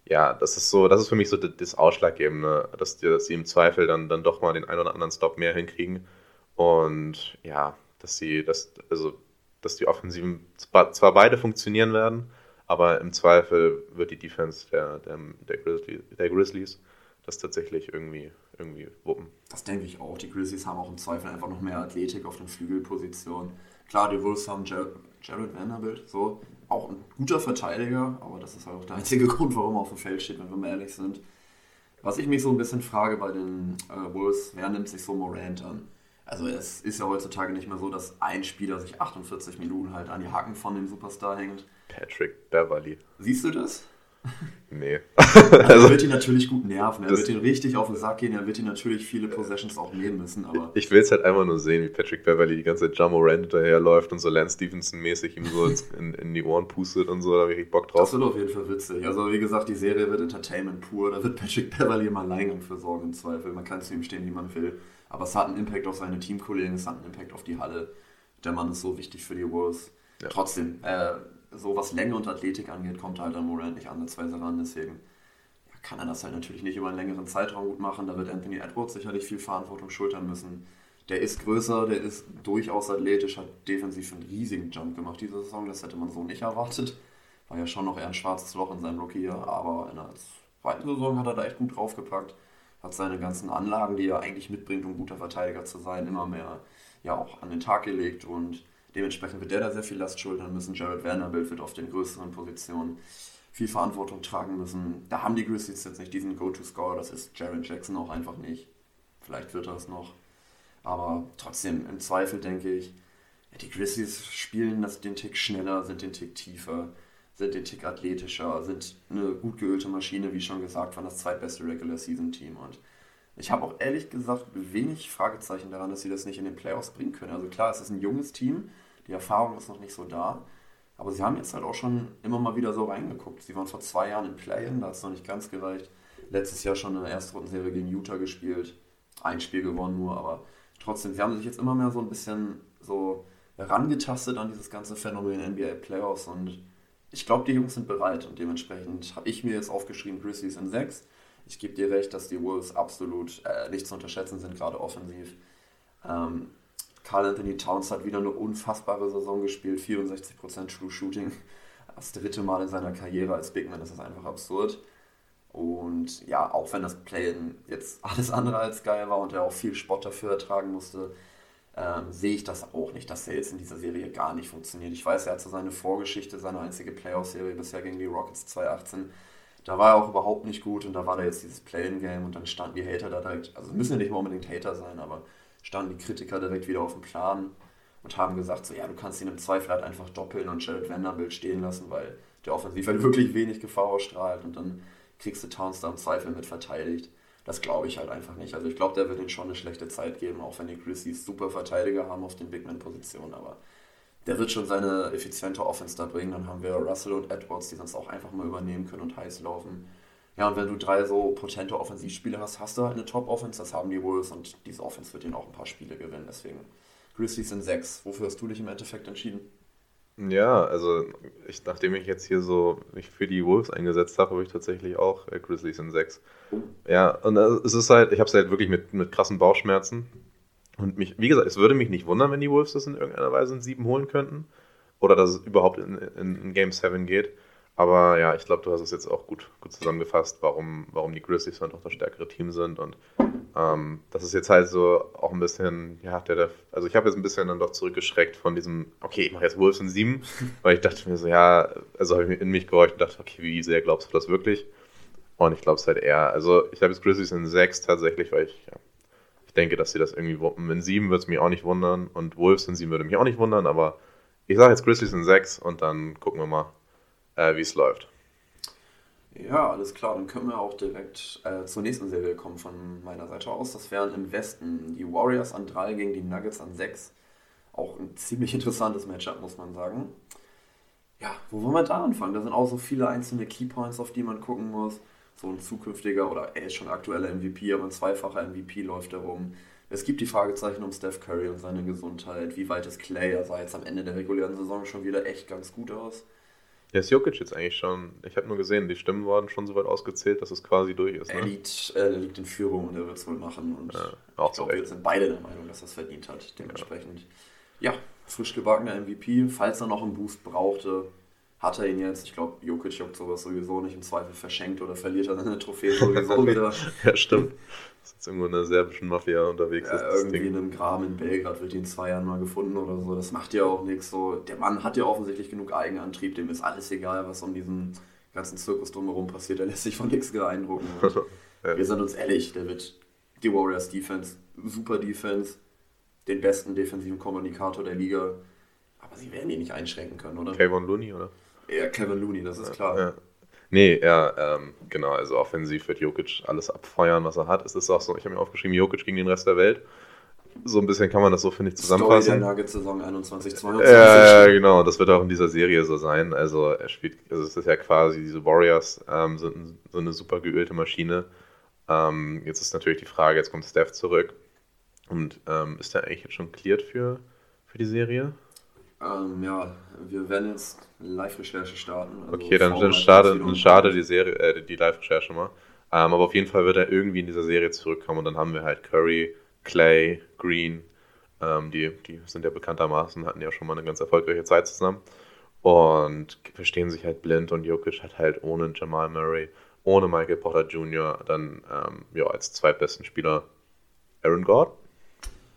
D: ja, das ist so, das ist für mich so das Ausschlaggebende, dass, die, dass sie im Zweifel dann, dann doch mal den einen oder anderen Stop mehr hinkriegen. Und ja, dass sie, dass, also, dass die Offensiven zwar beide funktionieren werden, aber im Zweifel wird die Defense der, der, der, Grizzlies, der Grizzlies das tatsächlich irgendwie, irgendwie wuppen.
C: Das denke ich auch. Die Grizzlies haben auch im Zweifel einfach noch mehr Athletik auf den Flügelpositionen. Klar, die Wolves haben Jared Vanderbilt, so, auch ein guter Verteidiger, aber das ist halt auch der einzige Grund, warum er auf dem Feld steht, wenn wir mal ehrlich sind. Was ich mich so ein bisschen frage bei den äh, Wolves, wer nimmt sich so Morant an? Also es ist ja heutzutage nicht mehr so, dass ein Spieler sich 48 Minuten halt an die Haken von dem Superstar hängt.
D: Patrick Beverly.
C: Siehst du das?
D: Nee.
C: Also, er wird ihn natürlich gut nerven. Er wird ihn richtig auf den Sack gehen. Er wird ihn natürlich viele Possessions auch nehmen müssen. Aber
D: ich will es halt einfach nur sehen, wie Patrick Beverly die ganze Zeit Jamo Rand hinterherläuft und so Lance Stevenson-mäßig ihm so in, in, die Ohren pustet und so. Da habe ich Bock drauf.
C: Das wird auf jeden Fall witzig. Also, wie gesagt, die Serie wird Entertainment pur. Da wird Patrick Beverly im Alleingang für sorgen im Zweifel. Man kann zu ihm stehen, wie man will. Aber es hat einen Impact auf seine Teamkollegen, es hat einen Impact auf die Halle. Der Mann ist so wichtig für die Wolves. Ja. Trotzdem, äh, so was Länge und Athletik angeht, kommt halt an Morant nicht ansatzweise ran. Deswegen ja, kann er das halt natürlich nicht über einen längeren Zeitraum gut machen. Da wird Anthony Edwards sicherlich viel Verantwortung schultern müssen. Der ist größer, der ist durchaus athletisch, hat defensiv einen riesigen Jump gemacht diese Saison. Das hätte man so nicht erwartet. War ja schon noch eher ein schwarzes Loch in seinem Rookie-Jahr, aber in der zweiten Saison hat er da echt gut draufgepackt. Hat seine ganzen Anlagen, die er eigentlich mitbringt, um guter Verteidiger zu sein, immer mehr ja auch an den Tag gelegt und Dementsprechend wird der da sehr viel Last schultern müssen. Jared Vanderbilt wird auf den größeren Positionen viel Verantwortung tragen müssen. Da haben die Grizzlies jetzt nicht diesen Go-To-Score, das ist Jared Jackson auch einfach nicht. Vielleicht wird er es noch. Aber trotzdem, im Zweifel denke ich, ja, die Grizzlies spielen das den Tick schneller, sind den Tick tiefer, sind den Tick athletischer, sind eine gut geölte Maschine, wie schon gesagt, waren das zweitbeste Regular Season Team. Und ich habe auch ehrlich gesagt wenig Fragezeichen daran, dass sie das nicht in den Playoffs bringen können. Also klar, es ist ein junges Team, die Erfahrung ist noch nicht so da. Aber sie haben jetzt halt auch schon immer mal wieder so reingeguckt. Sie waren vor zwei Jahren im Play-In, da hat es noch nicht ganz gereicht. Letztes Jahr schon in der Erstrundenserie gegen Utah gespielt. Ein Spiel gewonnen nur, aber trotzdem, sie haben sich jetzt immer mehr so ein bisschen so herangetastet an dieses ganze Phänomen NBA Playoffs und ich glaube, die Jungs sind bereit und dementsprechend habe ich mir jetzt aufgeschrieben, Grizzlies in 6 ich gebe dir recht, dass die Wolves absolut äh, nicht zu unterschätzen sind, gerade offensiv. Ähm, Carl Anthony Towns hat wieder eine unfassbare Saison gespielt, 64% True Shooting. Das dritte Mal in seiner Karriere als Big Man, das ist einfach absurd. Und ja, auch wenn das Play jetzt alles andere als geil war und er auch viel Spott dafür ertragen musste, ähm, sehe ich das auch nicht, dass er jetzt in dieser Serie gar nicht funktioniert. Ich weiß, er hat so seine Vorgeschichte, seine einzige Playoff-Serie bisher gegen die Rockets 2018 da war er auch überhaupt nicht gut und da war da jetzt dieses Play-in-Game und dann standen die Hater da direkt, also müssen ja nicht mal unbedingt Hater sein, aber standen die Kritiker direkt wieder auf dem Plan und haben gesagt, so ja, du kannst ihn im Zweifel halt einfach doppeln und Jared Vanderbilt stehen lassen, weil der offensiv halt wirklich wenig Gefahr ausstrahlt und dann kriegst du Towns da im Zweifel mit verteidigt. Das glaube ich halt einfach nicht. Also ich glaube, der wird ihnen schon eine schlechte Zeit geben, auch wenn die Grizzlies super Verteidiger haben auf den Bigman-Positionen, aber der wird schon seine effiziente Offense da bringen. Dann haben wir Russell und Edwards, die sonst auch einfach mal übernehmen können und heiß laufen. Ja, und wenn du drei so potente Offensivspiele hast, hast du halt eine Top-Offense, das haben die Wolves und diese Offense wird ihnen auch ein paar Spiele gewinnen. Deswegen Grizzlies sind sechs. Wofür hast du dich im Endeffekt entschieden?
D: Ja, also ich, nachdem ich jetzt hier so mich für die Wolves eingesetzt habe, habe ich tatsächlich auch äh, Grizzlies in 6. Ja, und äh, es ist halt, ich habe es halt wirklich mit, mit krassen Bauchschmerzen. Und mich, wie gesagt, es würde mich nicht wundern, wenn die Wolves das in irgendeiner Weise in 7 holen könnten. Oder dass es überhaupt in, in, in Game 7 geht. Aber ja, ich glaube, du hast es jetzt auch gut, gut zusammengefasst, warum, warum die Grizzlies dann doch das stärkere Team sind. Und ähm, das ist jetzt halt so auch ein bisschen, ja, der, der also ich habe jetzt ein bisschen dann doch zurückgeschreckt von diesem, okay, ich mache jetzt Wolves in sieben, weil ich dachte mir so, ja, also habe ich in mich gehorcht und dachte, okay, wie sehr glaubst du das wirklich? Und ich glaube es halt eher. Also ich habe jetzt Grizzlies in sechs tatsächlich, weil ich, ja, ich denke, dass sie das irgendwie wuppen. In sieben würde es mich auch nicht wundern und Wolves in sieben würde mich auch nicht wundern, aber ich sage jetzt Grizzlies in sechs und dann gucken wir mal, äh, wie es läuft.
C: Ja, alles klar. Dann können wir auch direkt äh, zur nächsten Serie kommen von meiner Seite aus. Das wären im Westen die Warriors an 3 gegen die Nuggets an 6. Auch ein ziemlich interessantes Matchup, muss man sagen. Ja, wo wollen wir da anfangen? Da sind auch so viele einzelne Keypoints, auf die man gucken muss. So ein zukünftiger oder er ist schon aktueller MVP, aber ein zweifacher MVP läuft herum. Es gibt die Fragezeichen um Steph Curry und seine Gesundheit. Wie weit ist Clay? Er sah jetzt am Ende der regulären Saison schon wieder echt ganz gut aus.
D: Ja, ist Jokic jetzt eigentlich schon, ich habe nur gesehen, die Stimmen wurden schon so weit ausgezählt, dass es quasi durch ist.
C: Ne? Er, liegt, äh, liegt in Führung und er wird es wohl machen. Und
D: ja, auch
C: ich glaube, wir sind beide der Meinung, dass er es verdient hat. Dementsprechend, ja, ja frisch gebackener MVP. Falls er noch einen Boost brauchte, hat er ihn jetzt. Ich glaube, Jokic juckt sowas sowieso nicht. Im Zweifel verschenkt oder verliert er seine Trophäe sowieso wieder.
D: ja, stimmt. Ist jetzt irgendwo in der serbischen Mafia unterwegs.
C: Ja, irgendwie Ding. in einem Graben in Belgrad wird ihn in zwei Jahren mal gefunden oder so. Das macht ja auch nichts. So. Der Mann hat ja offensichtlich genug Eigenantrieb. Dem ist alles egal, was um diesen ganzen Zirkus drumherum passiert. Er lässt sich von nichts beeindrucken. ja. Wir sind uns ehrlich, der wird die Warriors Defense, super Defense, den besten defensiven Kommunikator der Liga. Aber sie werden ihn nicht einschränken können, oder?
D: Kevin Looney, oder?
C: Ja, Kevin Looney, das ist klar.
D: Nee, ja, ähm, genau, also offensiv wird Jokic alles abfeuern, was er hat. Es ist auch so, ich habe mir aufgeschrieben, Jokic gegen den Rest der Welt. So ein bisschen kann man das so, finde ich, zusammenfassen. Story
C: der Nuggets-Saison 21,
D: 22. Ja, äh, genau, das wird auch in dieser Serie so sein. Also er spielt, also es ist ja quasi, diese Warriors ähm, sind so eine super geölte Maschine. Ähm, jetzt ist natürlich die Frage, jetzt kommt Steph zurück. Und ähm, ist der eigentlich jetzt schon cleared für, für die Serie?
C: Ähm, ja, wir werden jetzt Live-Recherche starten.
D: Also okay, dann, dann schade, dann schade die Serie, äh, die Live-Recherche mal. Ähm, aber auf jeden Fall wird er irgendwie in dieser Serie zurückkommen und dann haben wir halt Curry, Clay, Green. Ähm, die, die sind ja bekanntermaßen, hatten ja schon mal eine ganz erfolgreiche Zeit zusammen. Und verstehen sich halt blind und Jokic hat halt ohne Jamal Murray, ohne Michael Porter Jr. dann ähm, ja, als zweitbesten Spieler Aaron Gordon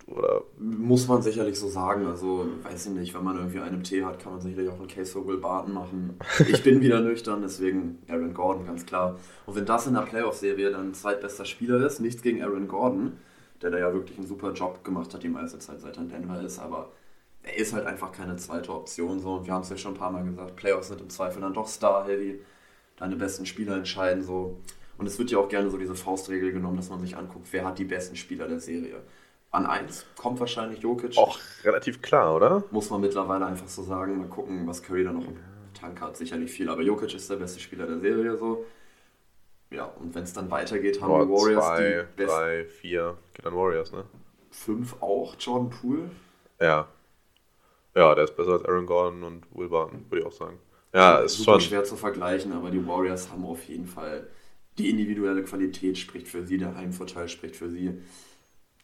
D: oder?
C: Muss man sicherlich so sagen. Also, weiß ich nicht, wenn man irgendwie einen Tee hat, kann man sicherlich auch einen Case Will Barton machen. Ich bin wieder nüchtern, deswegen Aaron Gordon, ganz klar. Und wenn das in der Playoff-Serie dann zweitbester Spieler ist, nichts gegen Aaron Gordon, der da ja wirklich einen super Job gemacht hat die meiste Zeit, seit er in Denver ist, aber er ist halt einfach keine zweite Option. So. Und wir haben es ja schon ein paar Mal gesagt, Playoffs sind im Zweifel dann doch Star-heavy. Deine besten Spieler entscheiden so. Und es wird ja auch gerne so diese Faustregel genommen, dass man sich anguckt, wer hat die besten Spieler der Serie. An 1 kommt wahrscheinlich Jokic.
D: Auch relativ klar, oder?
C: Muss man mittlerweile einfach so sagen. Mal gucken, was Curry da noch im Tank hat. Sicherlich viel, aber Jokic ist der beste Spieler der Serie so. Ja, und wenn es dann weitergeht, haben oh, die Warriors
D: zwei, die drei, vier, geht dann Warriors, ne?
C: Fünf auch, Jordan Poole.
D: Ja. Ja, der ist besser als Aaron Gordon und Will Barton, würde ich auch sagen. Ja, ist
C: super schon schwer zu vergleichen, aber die Warriors haben auf jeden Fall die individuelle Qualität spricht für sie, der Heimvorteil spricht für sie.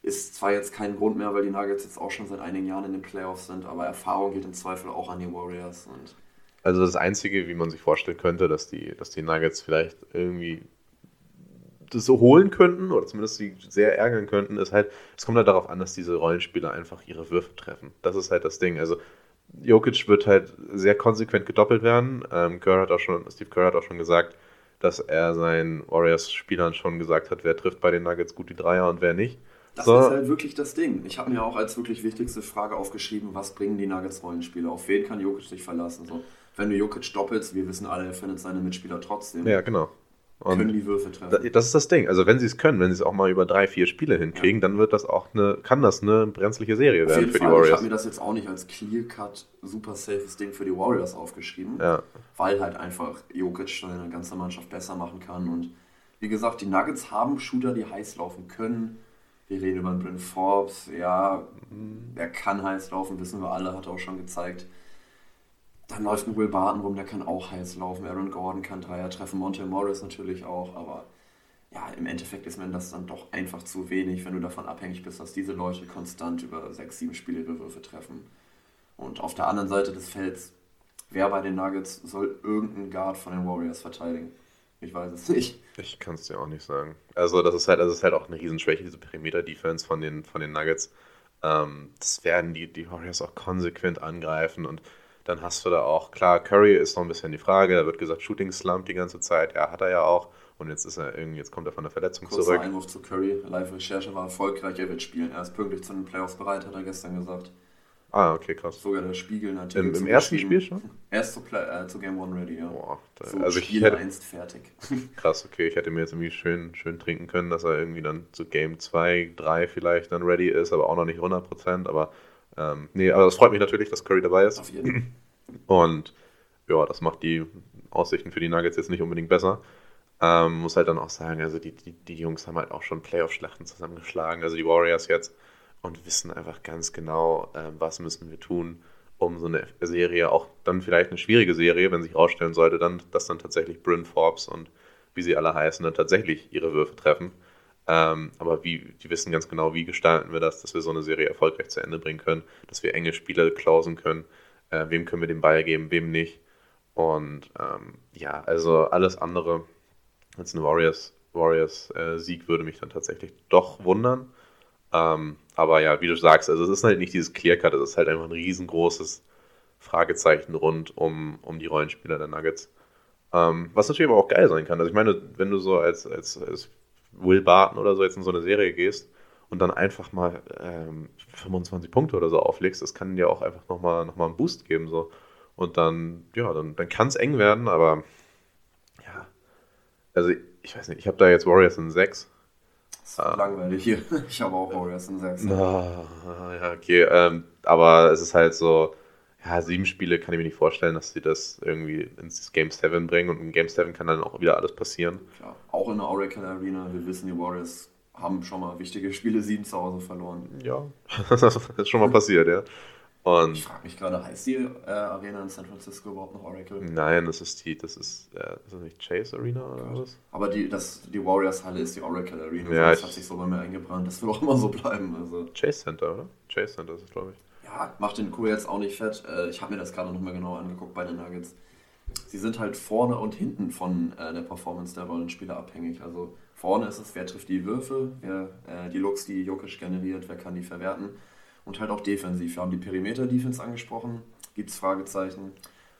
C: Ist zwar jetzt kein Grund mehr, weil die Nuggets jetzt auch schon seit einigen Jahren in den Playoffs sind, aber Erfahrung geht im Zweifel auch an die Warriors.
D: Also das Einzige, wie man sich vorstellen könnte, dass die, dass die Nuggets vielleicht irgendwie das so holen könnten oder zumindest sie sehr ärgern könnten, ist halt, es kommt halt darauf an, dass diese Rollenspieler einfach ihre Würfe treffen. Das ist halt das Ding. Also Jokic wird halt sehr konsequent gedoppelt werden. Ähm, Kerr hat auch schon, Steve Kerr hat auch schon gesagt, dass er seinen Warriors-Spielern schon gesagt hat, wer trifft bei den Nuggets gut die Dreier und wer nicht.
C: Das so. ist halt wirklich das Ding. Ich habe mir auch als wirklich wichtigste Frage aufgeschrieben, was bringen die Nuggets Rollenspieler? Auf wen kann Jokic sich verlassen? So, wenn du Jokic doppelst, wir wissen alle, er findet seine Mitspieler trotzdem.
D: Ja, genau. Und
C: können die Würfe treffen.
D: Das ist das Ding. Also wenn sie es können, wenn sie es auch mal über drei, vier Spiele hinkriegen, ja. dann wird das auch eine, kann das eine brenzliche Serie werden für Fall. die Warriors. Ich
C: habe mir das jetzt auch nicht als Clear-Cut, super safes Ding für die Warriors aufgeschrieben,
D: ja.
C: weil halt einfach Jokic seine ganze Mannschaft besser machen kann. Und wie gesagt, die Nuggets haben Shooter, die heiß laufen können. Wir reden über Bryn Forbes, ja, der kann heiß laufen, wissen wir alle, hat er auch schon gezeigt. Dann läuft ein Will Barton rum, der kann auch heiß laufen. Aaron Gordon kann Dreier treffen, Monte Morris natürlich auch, aber ja, im Endeffekt ist mir das dann doch einfach zu wenig, wenn du davon abhängig bist, dass diese Leute konstant über sechs, sieben Spiele ihre Würfe treffen. Und auf der anderen Seite des Felds, wer bei den Nuggets soll irgendeinen Guard von den Warriors verteidigen? Ich weiß es nicht.
D: Ich kann es dir auch nicht sagen. Also, das ist halt, also ist halt auch eine Riesenschwäche, diese Perimeter-Defense von den, von den Nuggets. Ähm, das werden die, die Warriors auch konsequent angreifen und dann hast du da auch, klar, Curry ist noch ein bisschen die Frage, da wird gesagt, Shooting Slump die ganze Zeit, ja, hat er ja auch. Und jetzt ist er irgendwie, jetzt kommt er von der Verletzung
C: Kurzer
D: zurück.
C: Einwurf zu Curry, Live-Recherche war erfolgreich, er wird spielen. Er ist pünktlich zu den Playoffs bereit, hat er gestern gesagt.
D: Ah, okay, krass.
C: Sogar der Spiegel
D: Im, im ersten Spiel schon?
C: Erst zu, äh, zu Game One ready, ja.
D: Boah,
C: da, so also Spiel ich hätte, einst fertig.
D: Krass, okay, ich hätte mir jetzt irgendwie schön, schön trinken können, dass er irgendwie dann zu Game 2, 3 vielleicht dann ready ist, aber auch noch nicht 100%. Aber ähm, nee, aber das freut mich natürlich, dass Curry dabei ist.
C: Auf jeden.
D: Und ja, das macht die Aussichten für die Nuggets jetzt nicht unbedingt besser. Ähm, muss halt dann auch sagen, also die, die, die Jungs haben halt auch schon Playoff-Schlachten zusammengeschlagen, also die Warriors jetzt, und wissen einfach ganz genau, äh, was müssen wir tun, um so eine Serie, auch dann vielleicht eine schwierige Serie, wenn sich herausstellen sollte, dann, dass dann tatsächlich Bryn Forbes und wie sie alle heißen, dann tatsächlich ihre Würfe treffen. Ähm, aber wie, die wissen ganz genau, wie gestalten wir das, dass wir so eine Serie erfolgreich zu Ende bringen können, dass wir enge Spiele klausen können, äh, wem können wir den Ball geben, wem nicht. Und ähm, ja, also alles andere als ein Warriors, Warriors äh, Sieg würde mich dann tatsächlich doch wundern. Ähm, aber ja, wie du sagst, also es ist halt nicht dieses Clear-Cut, es ist halt einfach ein riesengroßes Fragezeichen rund um, um die Rollenspieler der Nuggets. Ähm, was natürlich aber auch geil sein kann. Also ich meine, wenn du so als, als, als Will Barton oder so jetzt in so eine Serie gehst und dann einfach mal ähm, 25 Punkte oder so auflegst, das kann dir auch einfach nochmal noch mal einen Boost geben. So. Und dann, ja, dann, dann kann es eng werden, aber ja, also ich weiß nicht, ich habe da jetzt Warriors in 6.
C: Ist ah. langweilig hier. Ich habe auch Warriors in 6.
D: Ah, ja, okay. Ähm, aber es ist halt so, ja, sieben Spiele kann ich mir nicht vorstellen, dass sie das irgendwie ins Game 7 bringen und in Game 7 kann dann auch wieder alles passieren.
C: Klar, auch in der Oracle Arena, wir wissen, die Warriors haben schon mal wichtige Spiele 7 zu Hause verloren.
D: Ja, das ist schon mal passiert, ja. Und
C: ich frage mich gerade, heißt die äh, Arena in San Francisco überhaupt noch Oracle?
D: Nein, das ist die, das ist, äh, ist das nicht Chase Arena oder was?
C: Aber die, das, die Warriors Halle ist die Oracle Arena.
D: Ja,
C: das hat sich so bei mir eingebrannt. Das wird auch immer so bleiben. Also.
D: Chase Center, oder? Chase Center ist es, glaube ich.
C: Ja, macht den Kuh jetzt auch nicht fett. Äh, ich habe mir das gerade nochmal genau angeguckt bei den Nuggets. Sie sind halt vorne und hinten von äh, der Performance der Rollenspieler abhängig. Also vorne ist es, wer trifft die Würfe, wer äh, die Looks, die Jokic generiert, wer kann die verwerten und halt auch defensiv. Wir haben die Perimeter-Defense angesprochen, gibt es Fragezeichen.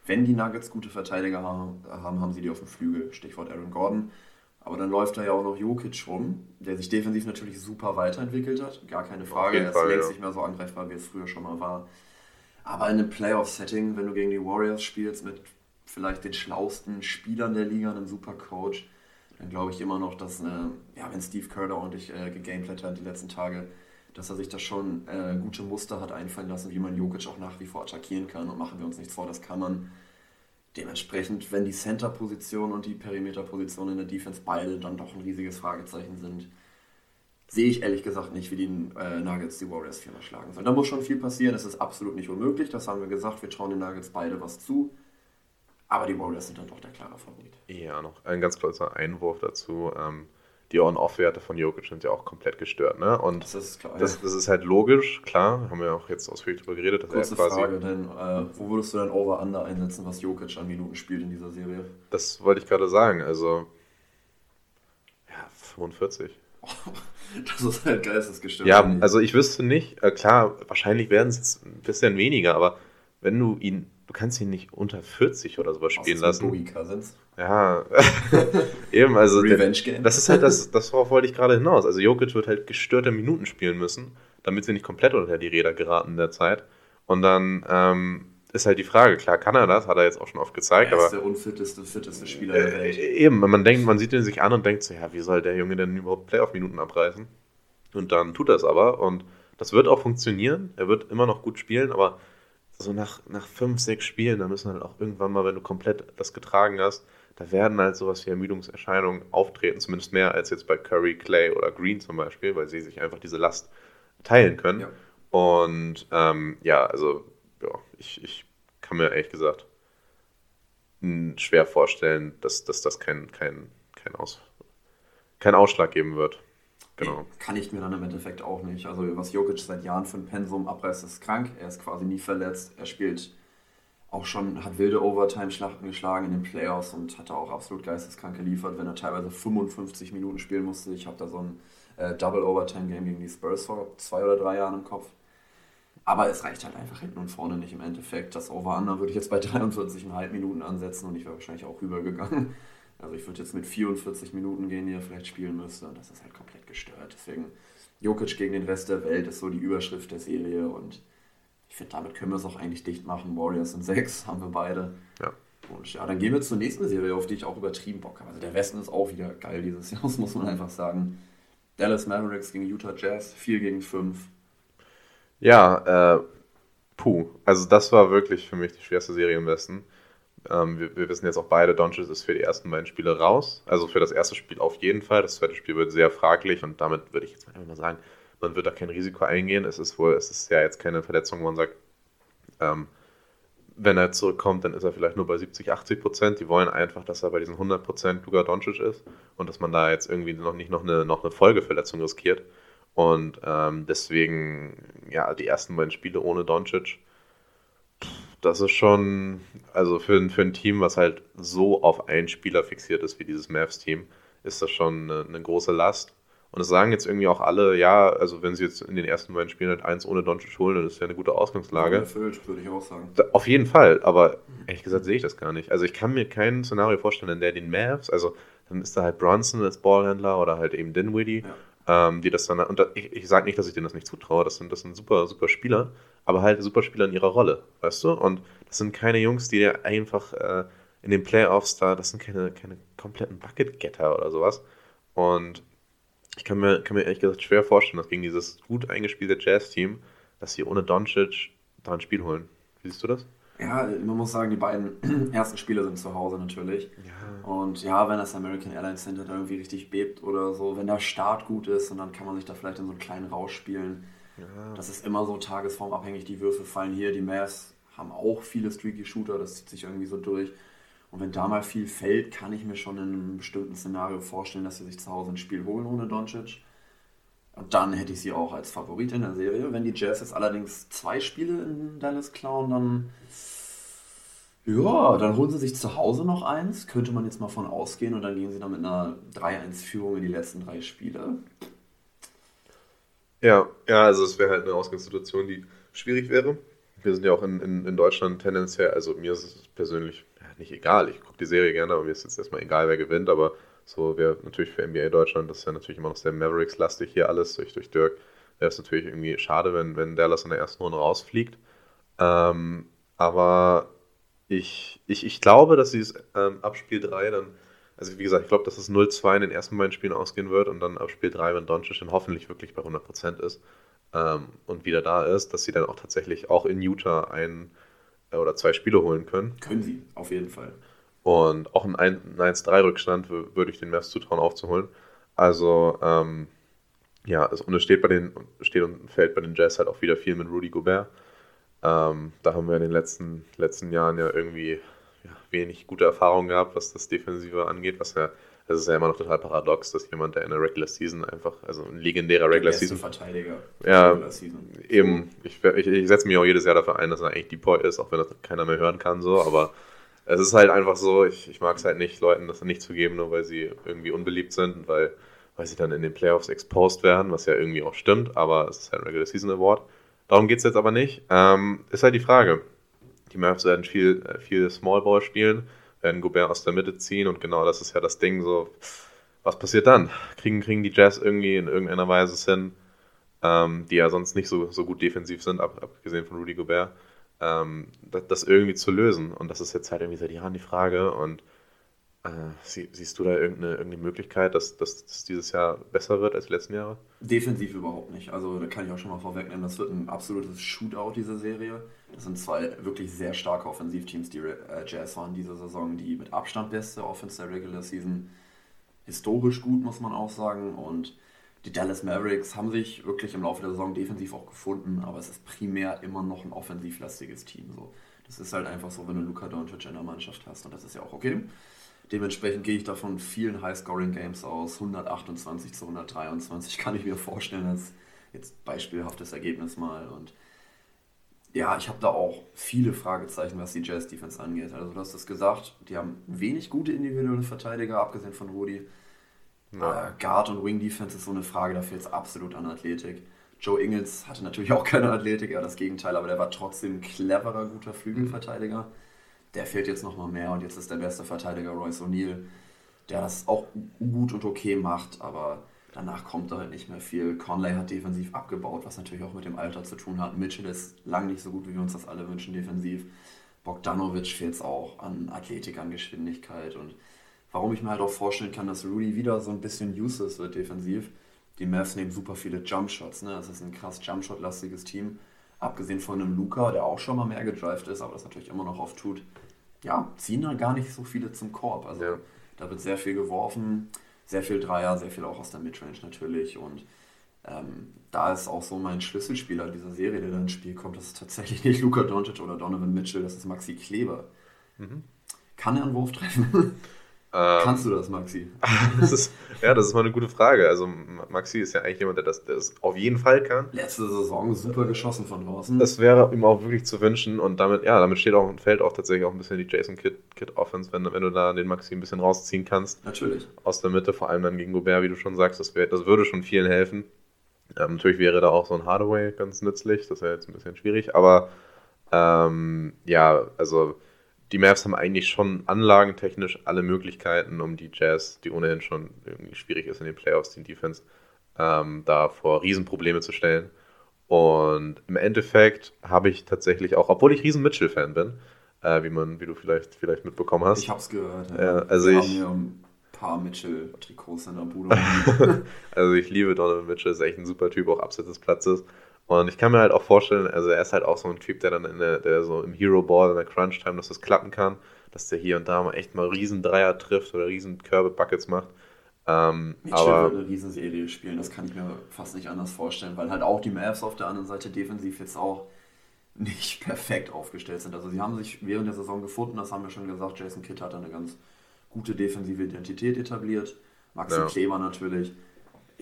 C: Wenn die Nuggets gute Verteidiger haben, haben sie die auf dem Flügel, Stichwort Aaron Gordon. Aber dann läuft da ja auch noch Jokic rum, der sich defensiv natürlich super weiterentwickelt hat, gar keine Frage. Er ist Fall, längst ja. nicht mehr so angreifbar, wie es früher schon mal war. Aber in einem Playoff-Setting, wenn du gegen die Warriors spielst, mit vielleicht den schlausten Spielern der Liga, einem super Coach, dann glaube ich immer noch, dass, äh, ja, wenn Steve Kerr da ordentlich äh, gegameplayt hat die letzten Tage, dass er sich da schon äh, gute Muster hat einfallen lassen, wie man Jokic auch nach wie vor attackieren kann. Und machen wir uns nichts vor, das kann man. Dementsprechend, wenn die Center-Position und die Perimeter-Position in der Defense beide dann doch ein riesiges Fragezeichen sind, sehe ich ehrlich gesagt nicht, wie die äh, Nuggets die Warriors viermal schlagen sollen. Da muss schon viel passieren, es ist absolut nicht unmöglich, das haben wir gesagt, wir trauen den Nuggets beide was zu. Aber die Warriors sind dann doch der klare Favorit.
D: Ja, noch ein ganz kurzer Einwurf dazu. Ähm, die On-Off-Werte von Jokic sind ja auch komplett gestört. Ne? Und
C: das ist, klar,
D: das, das ist halt logisch, klar, haben wir auch jetzt ausführlich darüber geredet. Dass
C: Kurze er quasi, Frage, denn äh, wo würdest du dein Over-Under einsetzen, was Jokic an Minuten spielt in dieser Serie?
D: Das wollte ich gerade sagen, also ja, 45.
C: das ist halt geistesgestört.
D: Ja, also ich wüsste nicht, äh, klar, wahrscheinlich werden es jetzt ein bisschen weniger, aber wenn du ihn du kannst ihn nicht unter 40 oder sowas spielen lassen.
C: Boogie Cousins.
D: Ja, eben, also
C: Revenge Game.
D: das ist halt das, das worauf wollte ich gerade hinaus. Also Jokic wird halt gestörte Minuten spielen müssen, damit sie nicht komplett unter die Räder geraten in der Zeit. Und dann, ähm, ist halt die Frage. Klar kann er das, hat er jetzt auch schon oft gezeigt.
C: Er
D: aber
C: ist der unfitteste, fitteste Spieler der Welt.
D: Äh, eben, man denkt, man sieht ihn sich an und denkt so, ja, wie soll der Junge denn überhaupt Playoff-Minuten abreißen? Und dann tut er es aber und das wird auch funktionieren. Er wird immer noch gut spielen, aber so nach, nach fünf, sechs Spielen, da müssen halt auch irgendwann mal, wenn du komplett das getragen hast, da werden halt sowas wie Ermüdungserscheinungen auftreten, zumindest mehr als jetzt bei Curry, Clay oder Green zum Beispiel, weil sie sich einfach diese Last teilen können.
C: Ja.
D: Und ähm, ja, also ja, ich, ich kann mir ehrlich gesagt schwer vorstellen, dass, dass das kein, kein, kein, Aus, kein Ausschlag geben wird. Genau.
C: Kann ich mir dann im Endeffekt auch nicht. Also was Jokic seit Jahren für ein Pensum abreißt, ist krank. Er ist quasi nie verletzt. Er spielt auch schon, hat wilde Overtime-Schlachten geschlagen in den Playoffs und hat da auch absolut geisteskrank geliefert, wenn er teilweise 55 Minuten spielen musste. Ich habe da so ein äh, Double Overtime-Game gegen die Spurs vor zwei oder drei Jahren im Kopf. Aber es reicht halt einfach hinten und vorne nicht im Endeffekt. Das Over-Under würde ich jetzt bei 43,5 Minuten ansetzen und ich wäre wahrscheinlich auch rübergegangen. Also ich würde jetzt mit 44 Minuten gehen, die er vielleicht spielen müsste. Das ist halt komplett gestört. Deswegen Jokic gegen den Rest der Welt ist so die Überschrift der Serie. Und ich finde, damit können wir es auch eigentlich dicht machen. Warriors sind sechs, haben wir beide.
D: Ja.
C: Und ja, dann gehen wir zur nächsten Serie, auf die ich auch übertrieben Bock habe. Also der Westen ist auch wieder geil dieses Jahr, das muss man einfach sagen. Dallas Mavericks gegen Utah Jazz, 4 gegen 5.
D: Ja, äh, puh. Also das war wirklich für mich die schwerste Serie im Westen. Ähm, wir, wir, wissen jetzt auch beide, Doncic ist für die ersten beiden Spiele raus. Also für das erste Spiel auf jeden Fall. Das zweite Spiel wird sehr fraglich und damit würde ich jetzt einfach mal sagen, man wird da kein Risiko eingehen. Es ist wohl, es ist ja jetzt keine Verletzung, wo man sagt, ähm, wenn er zurückkommt, dann ist er vielleicht nur bei 70, 80 Prozent. Die wollen einfach, dass er bei diesen 100 Prozent Luka Doncic ist und dass man da jetzt irgendwie noch nicht noch eine, noch eine Folgeverletzung riskiert. Und ähm, deswegen, ja, die ersten beiden Spiele ohne Doncic, das ist schon, also für, für ein Team, was halt so auf einen Spieler fixiert ist wie dieses Mavs-Team, ist das schon eine, eine, große Last. Und es sagen jetzt irgendwie auch alle, ja, also wenn sie jetzt in den ersten beiden Spielen halt eins ohne Doncic holen, dann ist ja eine gute Ausgangslage.
C: Erfüllt, würde ich auch sagen.
D: Auf jeden Fall, aber ehrlich gesagt sehe ich das gar nicht. Also ich kann mir kein Szenario vorstellen, in der den Mavs, also dann ist da halt Bronson als Ballhändler oder halt eben Dinwiddie. Ja ähm, die das dann, und ich, ich sage nicht, dass ich denen das nicht zutraue, das sind, das sind super, super Spieler, aber halt super Spieler in ihrer Rolle, weißt du? Und das sind keine Jungs, die einfach äh, in den Playoffs da, das sind keine, keine kompletten Bucket-Getter oder sowas. Und ich kann mir, kann mir ehrlich gesagt schwer vorstellen, dass gegen dieses gut eingespielte Jazz-Team, dass sie ohne Doncic da ein Spiel holen. Wie siehst du das?
C: Ja, man muss sagen, die beiden ersten Spiele sind zu Hause natürlich. Ja. Und ja, wenn das American Airlines Center da irgendwie richtig bebt oder so, wenn der Start gut ist und dann kann man sich da vielleicht in so einen kleinen Rausch spielen. Ja. Das ist immer so tagesformabhängig, die Würfe fallen hier. Die Mavs haben auch viele streaky Shooter, das zieht sich irgendwie so durch. Und wenn da mal viel fällt, kann ich mir schon in einem bestimmten Szenario vorstellen, dass sie sich zu Hause ein Spiel holen ohne Doncic. Und dann hätte ich sie auch als Favorit in der Serie. Wenn die Jazz jetzt allerdings zwei Spiele in Dallas klauen, dann ja, dann holen sie sich zu Hause noch eins, könnte man jetzt mal von ausgehen und dann gehen sie dann mit einer 3-1-Führung in die letzten drei Spiele.
D: Ja, ja, also es wäre halt eine Ausgangssituation, die schwierig wäre. Wir sind ja auch in, in, in Deutschland tendenziell, also mir ist es persönlich ja, nicht egal, ich gucke die Serie gerne, aber mir ist jetzt erstmal egal, wer gewinnt, aber so wäre natürlich für NBA Deutschland, das ist ja natürlich immer noch sehr Mavericks-lastig hier alles durch, durch Dirk. Wäre es natürlich irgendwie schade, wenn, wenn Dallas in der ersten Runde rausfliegt. Ähm, aber ich, ich, ich glaube, dass sie es ähm, ab Spiel 3 dann, also wie gesagt, ich glaube, dass es 0-2 in den ersten beiden Spielen ausgehen wird und dann ab Spiel 3, wenn Doncic dann hoffentlich wirklich bei 100% ist ähm, und wieder da ist, dass sie dann auch tatsächlich auch in Utah ein äh, oder zwei Spiele holen können.
C: Können sie, auf jeden Fall.
D: Und auch einen 1-3-Rückstand würde ich den Mavs zutrauen aufzuholen. Also, ähm, ja, es, und es steht bei den, steht und fällt bei den Jazz halt auch wieder viel mit Rudy Gobert. Ähm, da haben wir in den letzten, letzten Jahren ja irgendwie ja, wenig gute Erfahrungen gehabt, was das Defensive angeht, was ja, es ist ja immer noch total paradox, dass jemand, der in der Regular Season einfach, also ein legendärer Regular Season.
C: Verteidiger.
D: Ja, eben. Ich, ich, ich setze mich auch jedes Jahr dafür ein, dass er eigentlich Deep Boy ist, auch wenn das keiner mehr hören kann, so, aber es ist halt einfach so, ich, ich mag es halt nicht, Leuten das nicht zu geben, nur weil sie irgendwie unbeliebt sind, weil, weil sie dann in den Playoffs exposed werden, was ja irgendwie auch stimmt, aber es ist halt ein Regular Season Award. Darum geht es jetzt aber nicht. Ähm, ist halt die Frage. Die Mavs werden viel, äh, viel Small Ball spielen, werden Gobert aus der Mitte ziehen und genau das ist ja das Ding so. Was passiert dann? Kriegen, kriegen die Jazz irgendwie in irgendeiner Weise hin, ähm, die ja sonst nicht so, so gut defensiv sind, ab, abgesehen von Rudy Gobert, ähm, das, das, irgendwie zu lösen. Und das ist jetzt halt irgendwie seit Jahren die Frage. Und sie, siehst du da irgendeine, irgendeine Möglichkeit, dass, dass das dieses Jahr besser wird als die letzten Jahre?
C: Defensiv überhaupt nicht. Also da kann ich auch schon mal vorwegnehmen, das wird ein absolutes Shootout, diese Serie. Das sind zwei wirklich sehr starke Offensivteams, die äh, Jazz waren diese Saison, die mit Abstand beste Offense der Regular Season. Historisch gut, muss man auch sagen. Und die Dallas Mavericks haben sich wirklich im Laufe der Saison defensiv auch gefunden, aber es ist primär immer noch ein offensivlastiges Team. So. Das ist halt einfach so, wenn du Luka Doncic in der Mannschaft hast und das ist ja auch okay. Dementsprechend gehe ich davon vielen High-Scoring-Games aus. 128 zu 123 kann ich mir vorstellen, als jetzt beispielhaftes Ergebnis mal. Und ja, ich habe da auch viele Fragezeichen, was die Jazz-Defense angeht. Also du hast es gesagt, die haben wenig gute individuelle Verteidiger, abgesehen von Rudy. Ja. Äh, Guard und Wing Defense ist so eine Frage, da fehlt es absolut an Athletik. Joe Ingles hatte natürlich auch keine Athletik, eher das Gegenteil, aber der war trotzdem ein cleverer, guter Flügelverteidiger. Der fehlt jetzt nochmal mehr und jetzt ist der beste Verteidiger Royce O'Neill, der das auch gut und okay macht, aber danach kommt da halt nicht mehr viel. Conley hat defensiv abgebaut, was natürlich auch mit dem Alter zu tun hat. Mitchell ist lang nicht so gut, wie wir uns das alle wünschen, defensiv. Bogdanovic fehlt es auch an Athletik, an Geschwindigkeit und warum ich mir halt auch vorstellen kann, dass Rudy wieder so ein bisschen useless wird defensiv. Die Mavs nehmen super viele Jumpshots, ne? Das ist ein krass Jumpshot-lastiges Team. Abgesehen von einem Luca, der auch schon mal mehr gedrived ist, aber das natürlich immer noch oft tut. Ja, ziehen da gar nicht so viele zum Korb. Also ja. da wird sehr viel geworfen, sehr viel Dreier, sehr viel auch aus der Midrange natürlich. Und ähm, da ist auch so mein Schlüsselspieler dieser Serie, der da ins Spiel kommt. Das ist tatsächlich nicht Luca Doncic oder Donovan Mitchell, das ist Maxi Kleber. Mhm. Kann er einen Wurf treffen? Ähm, Kannst du das, Maxi?
D: das ist, ja, das ist mal eine gute Frage. Also Maxi ist ja eigentlich jemand, der das, der das auf jeden Fall kann.
C: Letzte Saison super geschossen von draußen.
D: Das wäre ihm auch wirklich zu wünschen und damit, ja, damit steht auch und fällt auch tatsächlich auch ein bisschen die Jason Kidd, Kidd Offense, wenn, wenn du da den Maxi ein bisschen rausziehen kannst.
C: Natürlich.
D: Aus der Mitte, vor allem dann gegen Gobert, wie du schon sagst, das, wär, das würde schon vielen helfen. Ähm, natürlich wäre da auch so ein Hardaway ganz nützlich, das wäre jetzt ein bisschen schwierig, aber ähm, ja, also die Mavs haben eigentlich schon anlagentechnisch alle Möglichkeiten, um die Jazz, die ohnehin schon irgendwie schwierig ist in den Playoffs, die Defense, ähm, da vor Riesenprobleme zu stellen. Und im Endeffekt habe ich tatsächlich auch, obwohl ich riesen Mitchell-Fan bin, äh, wie man, wie du vielleicht, vielleicht mitbekommen hast.
C: Ich habe es gehört.
D: Ja. Ja, also Wir ich,
C: haben ein paar Mitchell-Trikots in der Bude.
D: also ich liebe Donovan Mitchell, ist echt ein super Typ, auch abseits des Platzes. Und ich kann mir halt auch vorstellen, also er ist halt auch so ein Typ, der dann in der, der so im Hero Ball, in der Crunch Time, dass das klappen kann, dass der hier und da mal echt mal riesen Dreier trifft oder riesen Körbe Buckets macht. Ähm,
C: Mitchell aber würde eine Riesenserie spielen, das kann ich mir fast nicht anders vorstellen, weil halt auch die Mavs auf der anderen Seite defensiv jetzt auch nicht perfekt aufgestellt sind. Also sie haben sich während der Saison gefunden, das haben wir schon gesagt, Jason Kidd hat eine ganz gute defensive Identität etabliert. Maxi ja. Kleber natürlich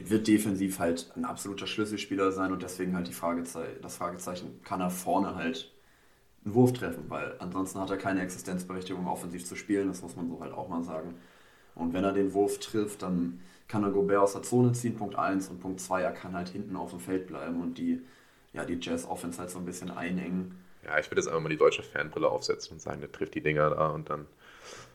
C: wird defensiv halt ein absoluter Schlüsselspieler sein und deswegen halt die Fragezei das Fragezeichen, kann er vorne halt einen Wurf treffen, weil ansonsten hat er keine Existenzberechtigung, offensiv zu spielen, das muss man so halt auch mal sagen. Und wenn er den Wurf trifft, dann kann er Gobert aus der Zone ziehen, Punkt 1 und Punkt 2, er kann halt hinten auf dem Feld bleiben und die, ja, die Jazz-Offense halt so ein bisschen einengen.
D: Ja, ich würde jetzt einfach mal die deutsche Fanbrille aufsetzen und sagen, der trifft die Dinger da und dann.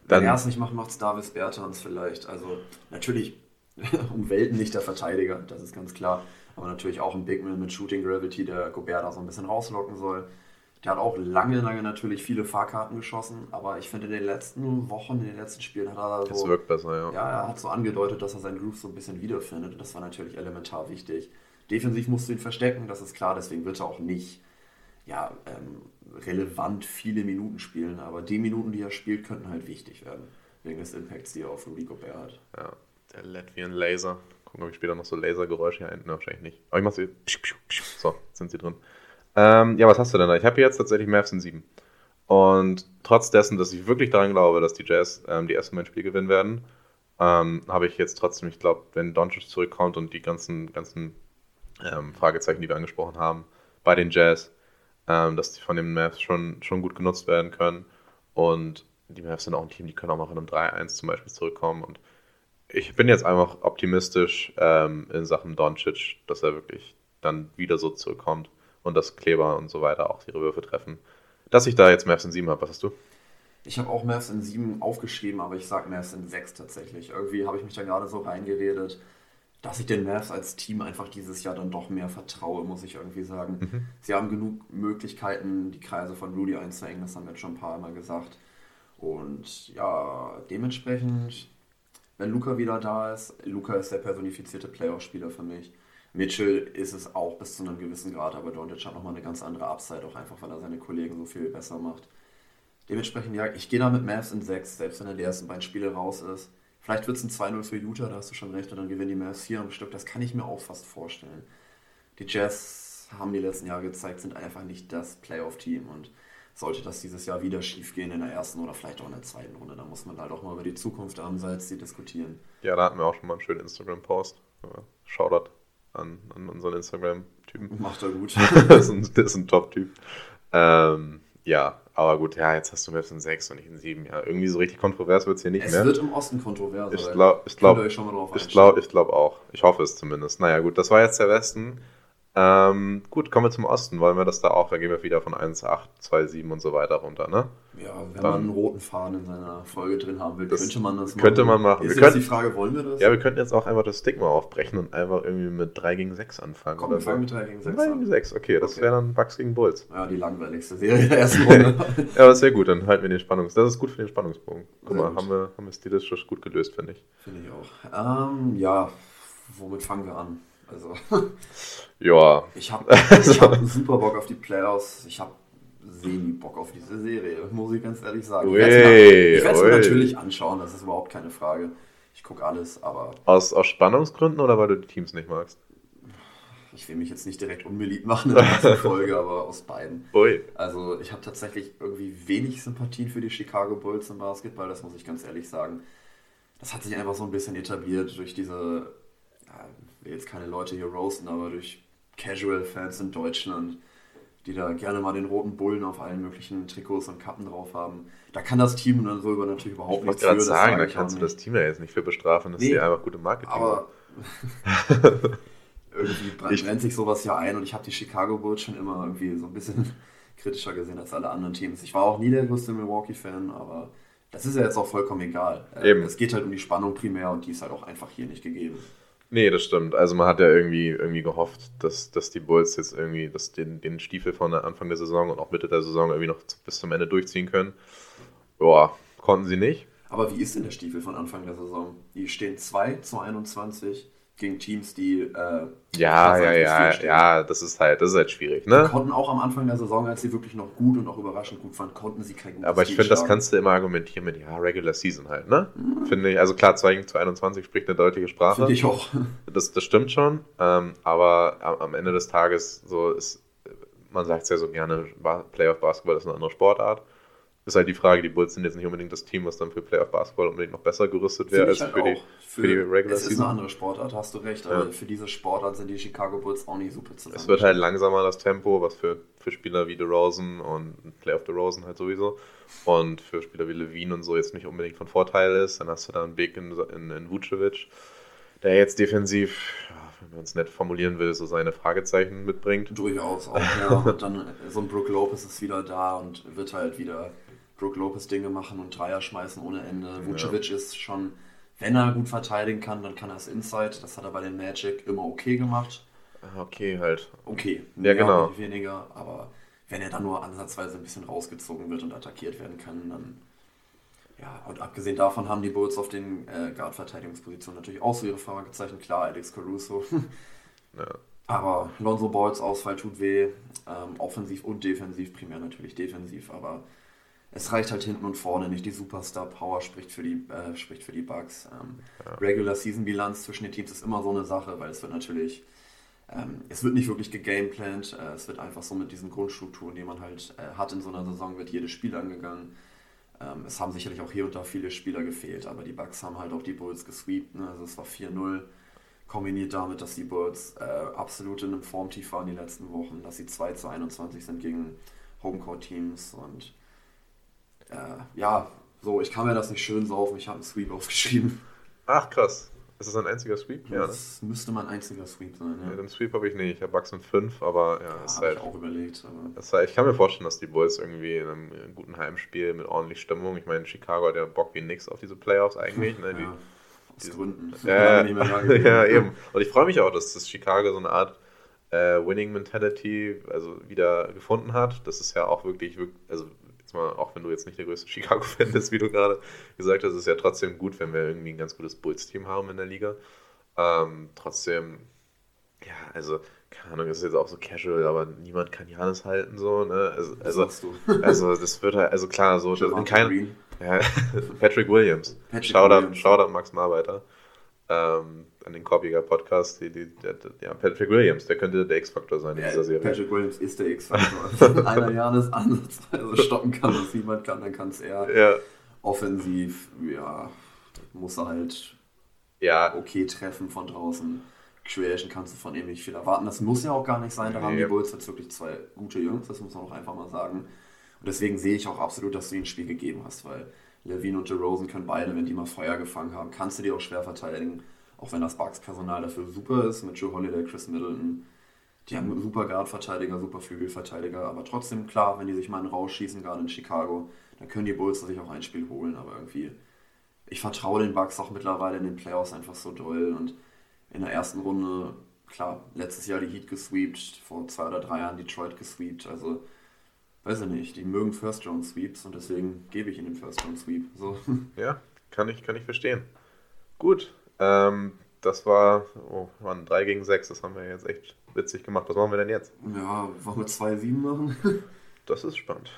C: dann Wenn er es nicht macht, macht es Davis Bertans vielleicht. Also natürlich um Welten nicht der Verteidiger, das ist ganz klar. Aber natürlich auch ein Bigman mit Shooting Gravity, der Gobert da so ein bisschen rauslocken soll. Der hat auch lange, lange natürlich viele Fahrkarten geschossen, aber ich finde in den letzten Wochen, in den letzten Spielen hat er so.
D: Das wirkt besser, ja.
C: Ja, er hat so angedeutet, dass er seinen Groove so ein bisschen wiederfindet und das war natürlich elementar wichtig. Defensiv musst du ihn verstecken, das ist klar, deswegen wird er auch nicht ja, ähm, relevant viele Minuten spielen, aber die Minuten, die er spielt, könnten halt wichtig werden, wegen des Impacts, die er auf Rudy Gobert hat.
D: Ja. Der Latvian Laser. Gucken, ob ich später noch so Lasergeräusche hier hinten. Wahrscheinlich nicht. Aber ich mach sie. So, sind sie drin. Ähm, ja, was hast du denn da? Ich habe jetzt tatsächlich Mavs in 7. Und trotz dessen, dass ich wirklich daran glaube, dass die Jazz ähm, die ersten beiden Spiele gewinnen werden, ähm, habe ich jetzt trotzdem, ich glaube, wenn Doncic zurückkommt und die ganzen, ganzen ähm, Fragezeichen, die wir angesprochen haben, bei den Jazz, ähm, dass die von den Mavs schon, schon gut genutzt werden können. Und die Mavs sind auch ein Team, die können auch mal in einem 3-1 zum Beispiel zurückkommen. Und ich bin jetzt einfach optimistisch ähm, in Sachen Doncic, dass er wirklich dann wieder so zurückkommt und dass Kleber und so weiter auch ihre Würfe treffen. Dass ich da jetzt Mavs in 7 habe, was hast du?
C: Ich habe auch Mavs in 7 aufgeschrieben, aber ich sage Mavs in 6 tatsächlich. Irgendwie habe ich mich da gerade so reingeredet. dass ich den Mavs als Team einfach dieses Jahr dann doch mehr vertraue, muss ich irgendwie sagen.
D: Mhm.
C: Sie haben genug Möglichkeiten, die Kreise von Rudy einzuengen, das haben wir jetzt schon ein paar Mal gesagt. Und ja, dementsprechend, wenn Luca wieder da ist, Luca ist der personifizierte Playoff-Spieler für mich. Mitchell ist es auch bis zu einem gewissen Grad, aber Doncic hat nochmal eine ganz andere Upside, auch einfach, weil er seine Kollegen so viel besser macht. Dementsprechend, ja, ich gehe da mit Mavs in 6, selbst wenn er die ersten beiden Spiele raus ist. Vielleicht wird es ein 2-0 für Utah, da hast du schon recht, und dann gewinnen die Mavs 4 am Stück. Das kann ich mir auch fast vorstellen. Die Jazz haben die letzten Jahre gezeigt, sind einfach nicht das Playoff-Team und sollte das dieses Jahr wieder schief gehen in der ersten oder vielleicht auch in der zweiten Runde, dann muss man halt auch mal über die Zukunft am Salzsee diskutieren.
D: Ja, da hatten wir auch schon mal einen schönen Instagram-Post. Shoutout an, an unseren Instagram-Typen.
C: Macht er gut.
D: das ist ein, das ist ein Top-Typ. Ähm, ja, aber gut, ja, jetzt hast du Mavs in 6 und nicht in 7. Ja, irgendwie so richtig kontrovers wird es hier nicht
C: es
D: mehr.
C: wird im Osten kontrovers.
D: Ich glaube ich glaub, ich glaub auch. Ich hoffe es zumindest. Naja, gut, das war jetzt der Westen. Ähm, gut, kommen wir zum Osten. Wollen wir das da auch? Da gehen wir wieder von 1,8, 2,7 und so weiter runter, ne?
C: Ja, wenn
D: Dann-
C: man einen roten Faden in seiner Folge drin haben will, könnte man das
D: könnte man machen.
C: Ist
D: Wir
C: jetzt
D: können-
C: die Frage, wollen wir das?
D: Ja, wir könnten jetzt auch einfach das Stigma aufbrechen und einfach irgendwie mit 3 gegen 6 anfangen.
C: Komm,
D: oder
C: wir fangen mit
D: so.
C: 3 gegen 6
D: 3 gegen
C: an.
D: 6, okay, das
C: Okay.
D: wäre dann Bucks gegen Bulls.
C: Ja, die langweiligste Serie der ersten Runde.
D: Ja, das wäre gut, dann halten wir den Spannungs... Das ist gut für den Spannungsbogen. Guck
C: Sehr
D: mal, haben wir, haben wir stilistisch gut gelöst, finde ich.
C: Finde ich auch. Ähm, ja, womit fangen wir an? Also,
D: Ja,
C: ich habe ich hab super Bock auf die Playoffs. Ich habe semi Bock auf diese Serie, muss ich ganz ehrlich sagen. Ich werde
D: Ui,
C: es mir
D: ui.
C: natürlich anschauen, das ist überhaupt keine Frage. Ich gucke alles, aber
D: aus, aus Spannungsgründen oder weil du die Teams nicht magst?
C: ich will mich jetzt nicht direkt unbeliebt machen in der Folge, aber aus beiden.
D: Ui.
C: Also ich habe tatsächlich irgendwie wenig Sympathien für die Chicago Bulls im Basketball, das muss ich ganz ehrlich sagen. Das hat sich einfach so ein bisschen etabliert durch diese, will jetzt keine Leute hier roasten, aber durch Casual-Fans in Deutschland, die da gerne mal den roten Bullen auf allen möglichen Trikots und Kappen drauf haben. Da kann das Team dann so über natürlich überhaupt
D: Ich
C: nichts
D: wollte gerade
C: das
D: sagen,
C: sage
D: da
C: ich
D: kannst du das. Team ja jetzt nicht für bestrafen, dass
C: Nee.
D: die einfach gute Marketing
C: Aber irgendwie brennt,
D: Ich-
C: brennt sich sowas ja ein und ich habe die Chicago Bulls schon immer irgendwie so ein bisschen kritischer gesehen als alle anderen Teams. Ich war auch nie der größte Milwaukee-Fan, aber das ist ja jetzt auch vollkommen egal. Äh,
D: Eben.
C: Es geht halt um die Spannung primär und die ist halt auch einfach hier nicht gegeben.
D: Nee, das stimmt. Also man hat ja irgendwie, irgendwie gehofft, dass, dass die Bulls jetzt irgendwie dass den, den Stiefel von Anfang der Saison und auch Mitte der Saison irgendwie noch bis zum Ende durchziehen können. Boah, konnten sie nicht.
C: Aber wie ist denn der Stiefel von Anfang der Saison? Die stehen 2 zu 21 gegen Teams, die äh,
D: Ja, ja, ja, ja, das ist halt, das ist halt schwierig, ne?
C: Konnten auch am Anfang der Saison, als sie wirklich noch gut und auch überraschend gut waren, konnten sie kein gutes
D: Aber ich finde, das kannst du immer argumentieren mit, ja, Regular Season halt, ne? Finde ich, also klar, 2 gegen 21 spricht eine deutliche Sprache.
C: Finde ich auch.
D: Das, das stimmt schon, ähm, aber am, am Ende des Tages, so ist, man sagt es ja so gerne, Ba- Playoff-Basketball ist eine andere Sportart. Ist halt die Frage, die Bulls sind jetzt nicht unbedingt das Team, was dann für Playoff-Basketball unbedingt noch besser gerüstet wäre als
C: halt
D: für, die,
C: auch.
D: für, die Regular
C: Es ist eine
D: Season.
C: andere Sportart, hast du recht, aber
D: Ja.
C: für diese Sportart sind die Chicago Bulls auch nicht super zusammen.
D: Es wird halt langsamer das Tempo, was für, für Spieler wie DeRozan und Playoff DeRozan halt sowieso und für Spieler wie Levine und so jetzt nicht unbedingt von Vorteil ist. Dann hast du da einen Big in, in, in Vucevic, der jetzt defensiv, wenn man es nett formulieren will, so seine Fragezeichen mitbringt.
C: Durchaus auch, ja. Und dann so ein Brook Lopez ist wieder da und wird halt wieder Brook Lopez Dinge machen und Dreier schmeißen ohne Ende. Vucevic ist schon, wenn er gut verteidigen kann, dann kann er es Inside. Das hat er bei den Magic immer okay gemacht.
D: Okay, halt.
C: Okay,
D: Ja,
C: mehr,
D: genau.
C: weniger, aber wenn er dann nur ansatzweise ein bisschen rausgezogen wird und attackiert werden kann, dann ja, und abgesehen davon haben die Bulls auf den äh, Guard-Verteidigungspositionen natürlich auch so ihre Fragezeichen. Klar, Alex Caruso.
D: Ja.
C: aber Lonzo Balls Ausfall tut weh. Ähm, offensiv und defensiv, primär natürlich defensiv, aber es reicht halt hinten und vorne nicht. Die Superstar-Power spricht für die, äh, spricht für die Bugs. Ähm, Regular-Season-Bilanz zwischen den Teams ist immer so eine Sache, weil es wird natürlich ähm, es wird nicht wirklich gegameplant, äh, es wird einfach so mit diesen Grundstrukturen, die man halt äh, hat in so einer Saison, wird jedes Spiel angegangen. Ähm, es haben sicherlich auch hier und da viele Spieler gefehlt, aber die Bucks haben halt auch die Bulls gesweept. Ne? Also es war 4-0, kombiniert damit, dass die Bulls äh, absolut in einem Formtief waren die letzten Wochen, dass sie 2 zu 21 sind gegen Homecourt-Teams und äh, ja, so, ich kann mir das nicht schön saufen, ich habe einen Sweep aufgeschrieben.
D: Ach, krass. Ist das ein einziger Sweep? Ja, ne?
C: Das müsste mein einziger Sweep sein.
D: Ja,
C: Ja,
D: den Sweep habe ich nicht. Ich habe Bucks und 5, aber ja,
C: ja
D: ist
C: habe
D: halt.
C: ich auch überlegt. Aber
D: heißt, ich kann mir vorstellen, dass die Bulls irgendwie in einem guten Heimspiel mit ordentlich Stimmung, ich meine, Chicago hat ja Bock wie nix auf diese Playoffs eigentlich. Ne? Die,
C: Ja. Aus Gründen.
D: Ja,
C: mehr da gewesen.
D: ja, eben. Und ich freue mich auch, dass das Chicago so eine Art äh, Winning Mentality also wieder gefunden hat. Das ist ja auch wirklich, wirk- also mal, auch wenn du jetzt nicht der größte Chicago-Fan bist, wie du gerade gesagt hast, ist es ja trotzdem gut, wenn wir irgendwie ein ganz gutes Bulls-Team haben in der Liga. Ähm, trotzdem, ja, also, keine Ahnung, ist jetzt auch so casual, aber niemand kann Janis halten, so, ne? Also, also, also das wird halt, also klar, so, das kein, ja, Patrick Williams.
C: Patrick
D: Shoutout,
C: Williams.
D: Shoutout Max Marbeiter. Ähm, an den Korbiger Podcast. Die, die, der, der, Patrick Williams, der könnte der X-Faktor sein in
C: Ja,
D: dieser Serie.
C: Patrick Williams ist der X-Faktor. Wenn einer Janis ansatzweise stoppen kann, was niemand kann, dann kann es er.
D: Ja,
C: Offensiv, ja, muss er halt
D: ja,
C: okay treffen von draußen. Creation kannst du von ihm nicht viel erwarten. Das muss ja auch gar nicht sein. Da haben
D: Nee.
C: die Bulls jetzt wirklich zwei gute Jungs, das muss man auch einfach mal sagen. Und deswegen sehe ich auch absolut, dass du ihnen ein Spiel gegeben hast, weil Levine und DeRozan können beide, wenn die mal Feuer gefangen haben, kannst du die auch schwer verteidigen. Auch wenn das Bucks-Personal dafür super ist, mit Joe Holiday, Chris Middleton. Die haben super Guard-Verteidiger, super Flügelverteidiger, aber trotzdem, klar, wenn die sich mal einen rausschießen, gerade in Chicago, dann können die Bulls sich auch ein Spiel holen, aber irgendwie ich vertraue den Bucks auch mittlerweile in den Playoffs einfach so doll und in der ersten Runde, klar, letztes Jahr die Heat gesweept, vor zwei oder drei Jahren Detroit gesweept, also weiß ich nicht, die mögen First Round Sweeps und deswegen gebe ich ihnen den First Round Sweep. So.
D: ja, kann ich, kann ich verstehen. Gut, ähm, das war, oh, waren 3 gegen 6, das haben wir jetzt echt witzig gemacht. Was machen wir denn jetzt?
C: Ja, wollen wir 2-7 machen?
D: Das ist spannend.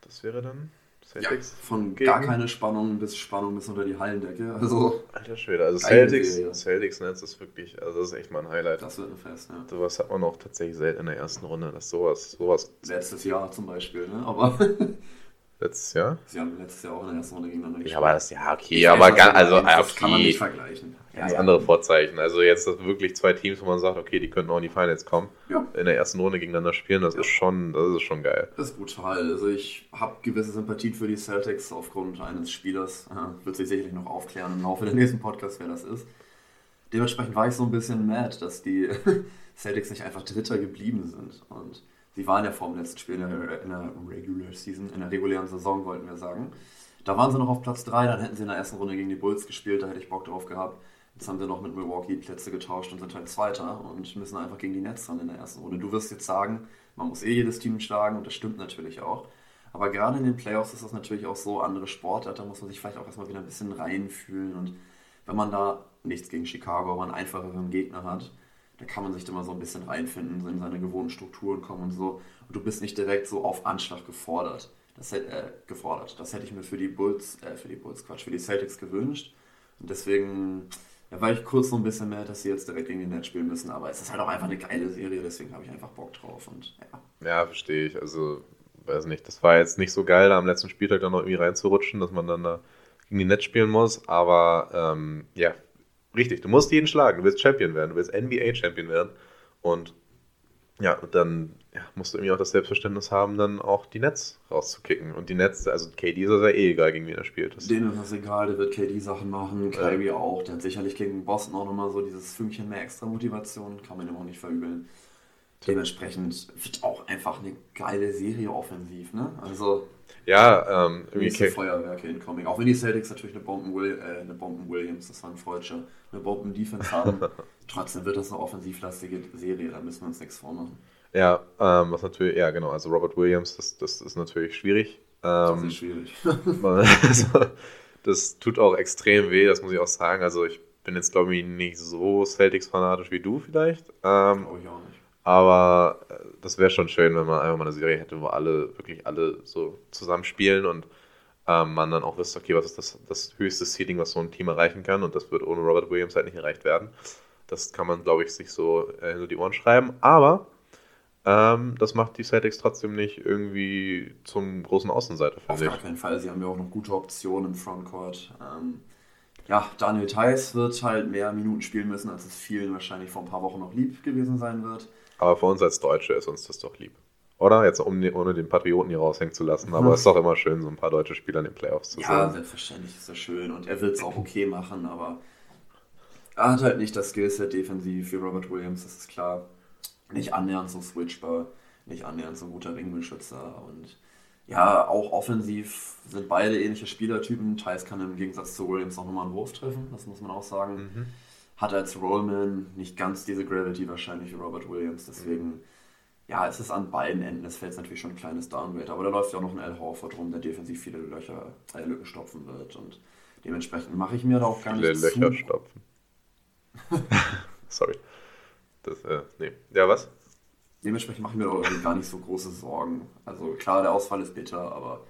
D: Das wäre dann
C: Ja,
D: Celtics
C: von
D: gegen-
C: gar keine Spannung bis Spannung bis unter die Hallendecke, also
D: Alter Schwede, also Celtics,
C: Serie.
D: Celtics Netz ist wirklich, also das ist echt mal ein Highlight.
C: das wird ein Fest, ja.
D: Sowas hat man auch tatsächlich selten in der ersten Runde, dass sowas, sowas
C: Letztes Jahr zum Beispiel, ne? aber
D: letztes Jahr.
C: sie haben letztes Jahr auch in der ersten Runde gegeneinander
D: Ja, aber das, ja, okay,
C: Ja,
D: aber ganz, also,
C: das
D: okay,
C: kann man nicht vergleichen.
D: ganz andere Vorzeichen. Also jetzt das wirklich zwei Teams, wo man sagt, okay, die könnten auch in die Finals kommen,
C: Ja.
D: in der ersten Runde gegeneinander spielen, das
C: Ja.
D: ist schon, das ist schon geil.
C: Das ist brutal. Also ich habe gewisse Sympathien für die Celtics aufgrund eines Spielers. Äh, wird sich sicherlich noch aufklären im Laufe der nächsten Podcast, wer das ist. Dementsprechend war ich so ein bisschen mad, dass die Celtics nicht einfach Dritter geblieben sind. Und sie waren ja vor dem letzten Spiel in der, in der Regular Season, in der regulären Saison, wollten wir sagen. Da waren sie noch auf Platz 3, dann hätten sie in der ersten Runde gegen die Bulls gespielt, da hätte ich Bock drauf gehabt. Jetzt haben sie noch mit Milwaukee Plätze getauscht und sind halt Zweiter und müssen einfach gegen die Nets ran in der ersten Runde. Du wirst jetzt sagen, man muss eh jedes Team schlagen und das stimmt natürlich auch. Aber gerade in den Playoffs ist das natürlich auch so, andere Sportart, da muss man sich vielleicht auch erstmal wieder ein bisschen reinfühlen. Und wenn man da nichts gegen Chicago, aber einen einfacheren Gegner hat, da kann man sich da mal so ein bisschen reinfinden, so in seine gewohnten Strukturen kommen und so. Und du bist nicht direkt so auf Anschlag gefordert. Das, hätte- äh, gefordert. das hätte ich mir für die Bulls, äh, für die Bulls, Quatsch, für die Celtics gewünscht. Und deswegen da war ich kurz so ein bisschen mehr, dass sie jetzt direkt gegen die Nets spielen müssen. Aber es ist halt auch einfach eine geile Serie, deswegen habe ich einfach Bock drauf. Und ja,
D: Ja, verstehe ich. Also, weiß nicht, das war jetzt nicht so geil, da am letzten Spieltag dann noch irgendwie reinzurutschen, dass man dann da gegen die Nets spielen muss. Aber ähm, ja, richtig, du musst jeden schlagen. Du willst Champion werden, du willst NBA-Champion werden. Und ja, und dann ja, musst du irgendwie auch das Selbstverständnis haben, dann auch die Nets rauszukicken. Und die Nets, also KD ist ja eh egal, gegen wen er spielt. Das,
C: denen ist das egal, der wird KD-Sachen machen,
D: Ja.
C: Kyrie auch. Der hat sicherlich gegen Boston auch nochmal so dieses Fünkchen mehr extra Motivation, kann man ihm auch nicht verübeln. Dementsprechend wird auch einfach eine geile Serie offensiv, ne? Also
D: ja, ähm, K-
C: Feuerwerke incoming. Auch wenn die Celtics natürlich eine Bomben, Will, äh, eine Bomben Williams, das war ein Freudscher, eine Bomben Defense haben. Trotzdem wird das eine offensivlastige Serie, da müssen wir uns nichts vormachen.
D: ja, ähm, was natürlich, ja genau, also Robert Williams, das, das ist natürlich schwierig.
C: Das
D: Ähm,
C: ist schwierig.
D: Also, das tut auch extrem weh, das muss ich auch sagen. Also ich bin jetzt, glaube ich, nicht so Celtics-fanatisch wie du vielleicht. Ähm,
C: Glaube ich auch nicht.
D: Aber äh, das wäre schon schön, wenn man einfach mal eine Serie hätte, wo alle, wirklich alle so zusammenspielen und ähm, man dann auch wüsste, okay, was ist das, das höchste Seeding, was so ein Team erreichen kann. Und das wird ohne Robert Williams halt nicht erreicht werden. Das kann man, glaube ich, sich so äh, hinter die Ohren schreiben. Aber ähm, das macht die Celtics trotzdem nicht irgendwie zum großen Außenseiter,
C: Auf
D: finde
C: gar
D: ich.
C: keinen Fall. Sie haben ja auch noch gute Optionen im Frontcourt. Ähm, ja, Daniel Theiss wird halt mehr Minuten spielen müssen, als es vielen wahrscheinlich vor ein paar Wochen noch lieb gewesen sein wird.
D: Aber für uns als Deutsche ist uns das doch lieb. Oder? Jetzt um, ohne den Patrioten hier raushängen zu lassen. Aber es ist doch immer schön, so ein paar deutsche Spieler in den Playoffs zu
C: Ja,
D: sehen.
C: selbstverständlich ist das schön und er wird es auch okay machen, aber er hat halt nicht das Skillset defensiv wie Robert Williams, das ist klar. Nicht annähernd so switchbar, nicht annähernd so guter Ringbeschützer und Ja, auch offensiv sind beide ähnliche Spielertypen. Thais kann im Gegensatz zu Williams auch nochmal einen Wurf treffen, das muss man auch sagen.
D: Mhm.
C: Hat als Rollman nicht ganz diese Gravity wahrscheinlich wie Robert Williams, deswegen,
D: Mhm.
C: ja, es ist an beiden Enden des Felds natürlich schon ein kleines Downgrade, aber da läuft ja auch noch ein Al Horford rum, der defensiv viele Löcher, äh, Lücken stopfen wird und dementsprechend mache ich mir da auch gar
D: Viele
C: nicht
D: Löcher
C: zu
D: stopfen. Sorry. Das, äh, nee. Ja, was?
C: Dementsprechend mache ich mir da irgendwie gar nicht so große Sorgen. Also klar, der Ausfall ist bitter, aber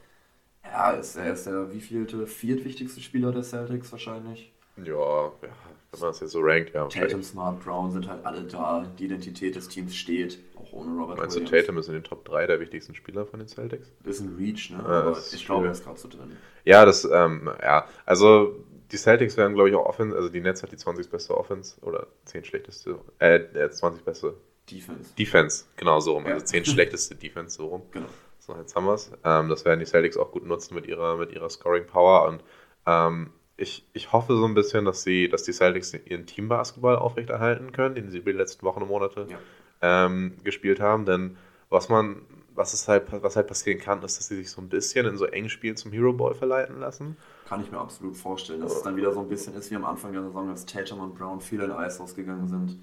C: ja, ist, er ist der wievielte, viertwichtigste Spieler der Celtics wahrscheinlich.
D: Ja, ja, wenn man es jetzt so rankt, ja.
C: Tatum. Smart, Brown sind halt alle da. Die Identität des Teams steht, auch ohne Robert
D: Meinst du,
C: Williams.
D: Tatum ist in den Top 3 der wichtigsten Spieler von den Celtics?
C: Ist ein Reach, ne?
D: Ja,
C: aber ich glaube, er ist gerade so drin.
D: Ja, das, ähm, ja, also die Celtics werden, glaube ich, auch Offense, also die Nets hat die 20 beste Offense oder 10 schlechteste, äh, äh, 20 beste
C: Defense.
D: Defense, genau so rum,
C: Ja.
D: also 10 schlechteste Defense, so rum.
C: Genau.
D: So, jetzt haben wir es. Ähm, das werden die Celtics auch gut nutzen mit ihrer, mit ihrer Scoring Power und ähm, ich, ich hoffe so ein bisschen, dass, sie, dass die Celtics ihren Teambasketball aufrechterhalten können, den sie über die letzten Wochen und Monate
C: Ja.
D: ähm, gespielt haben. Denn was man, was es halt, was halt passieren kann, ist, dass sie sich so ein bisschen in so engen Spielen zum Hero Ball verleiten lassen.
C: Kann ich mir absolut vorstellen, dass es dann wieder so ein bisschen ist wie am Anfang der Saison, als Tatum und Brown viel in Eis ausgegangen sind.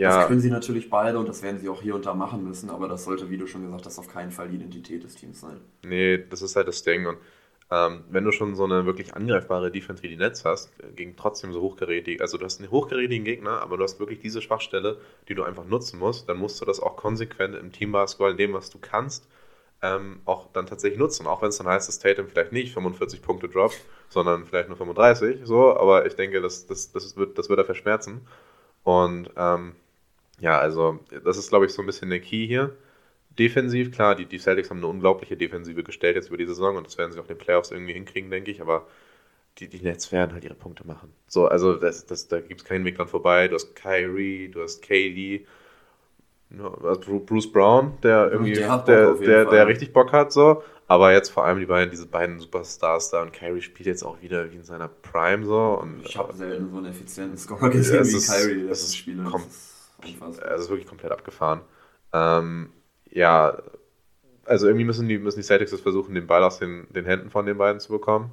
C: Das
D: Ja,
C: können sie natürlich beide und das werden sie auch hier und da machen müssen, aber das sollte, wie du schon gesagt hast, auf keinen Fall die Identität des Teams sein.
D: nee, das ist halt das Ding. Und ähm, wenn du schon so eine wirklich angreifbare Defense wie die Nets hast, gegen trotzdem so hochgerätig, also du hast einen hochgerätigen Gegner, aber du hast wirklich diese Schwachstelle, die du einfach nutzen musst, dann musst du das auch konsequent im Teambasketball, in dem, was du kannst, ähm, auch dann tatsächlich nutzen. Auch wenn es dann heißt, dass Tatum vielleicht nicht 45 Punkte droppt, sondern vielleicht nur 35, so, aber ich denke, das, das, das, wird, das wird er verschmerzen. Und ähm, ja, also das ist, glaube ich, so ein bisschen der Key hier. Defensiv, klar, die, die Celtics haben eine unglaubliche Defensive gestellt jetzt über die Saison und das werden sie auch in den Playoffs irgendwie hinkriegen, denke ich, aber die, die Nets werden halt ihre Punkte machen. So, also das, das, da gibt es keinen Weg dran vorbei. Du hast Kyrie, du hast KD, also Bruce Brown, der irgendwie,
C: Der
D: der, der, der, richtig Bock hat, so. Aber jetzt vor allem die beiden, diese beiden Superstars da und Kyrie spielt jetzt auch wieder wie in seiner Prime so. Und
C: Ich habe selten so einen effizienten Scorer gesehen
D: es
C: wie
D: ist-
C: Kyrie
D: es
C: letzten
D: ist
C: Spiele.
D: kom-
C: Das ist.
D: Also wirklich komplett abgefahren. Ähm, ja, also irgendwie müssen die, müssen die Celtics das versuchen, den Ball aus den, den Händen von den beiden zu bekommen.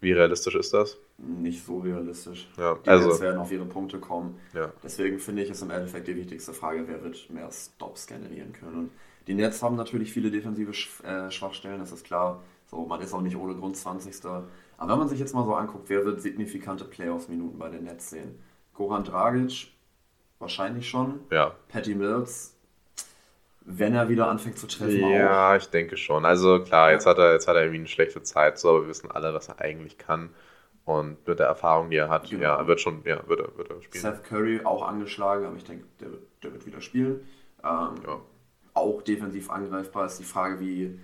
D: Wie realistisch ist das?
C: Nicht so realistisch.
D: Ja,
C: Die
D: also-
C: Nets werden auf ihre Punkte kommen.
D: Ja.
C: Deswegen finde ich es im Endeffekt die wichtigste Frage, wer wird mehr Stops generieren können. Und die Nets haben natürlich viele defensive äh, Schwachstellen, das ist klar. So, man ist auch nicht ohne Grund 20. Aber wenn man sich jetzt mal so anguckt, wer wird signifikante Playoffs-Minuten bei den Nets sehen? Goran Dragic wahrscheinlich schon.
D: Ja.
C: Patty Mills, wenn er wieder anfängt zu treffen, auch.
D: Ja, ich denke schon. Also klar, jetzt hat er, jetzt hat er irgendwie eine schlechte Zeit, so, aber wir wissen alle, was er eigentlich kann. Und mit der Erfahrung, die er hat,
C: Genau.
D: ja, er wird schon, ja, wird er, wird er spielen.
C: Seth Curry auch angeschlagen, aber ich denke, der wird, der wird wieder spielen. Ähm,
D: Ja.
C: Auch defensiv angreifbar ist die Frage, wie,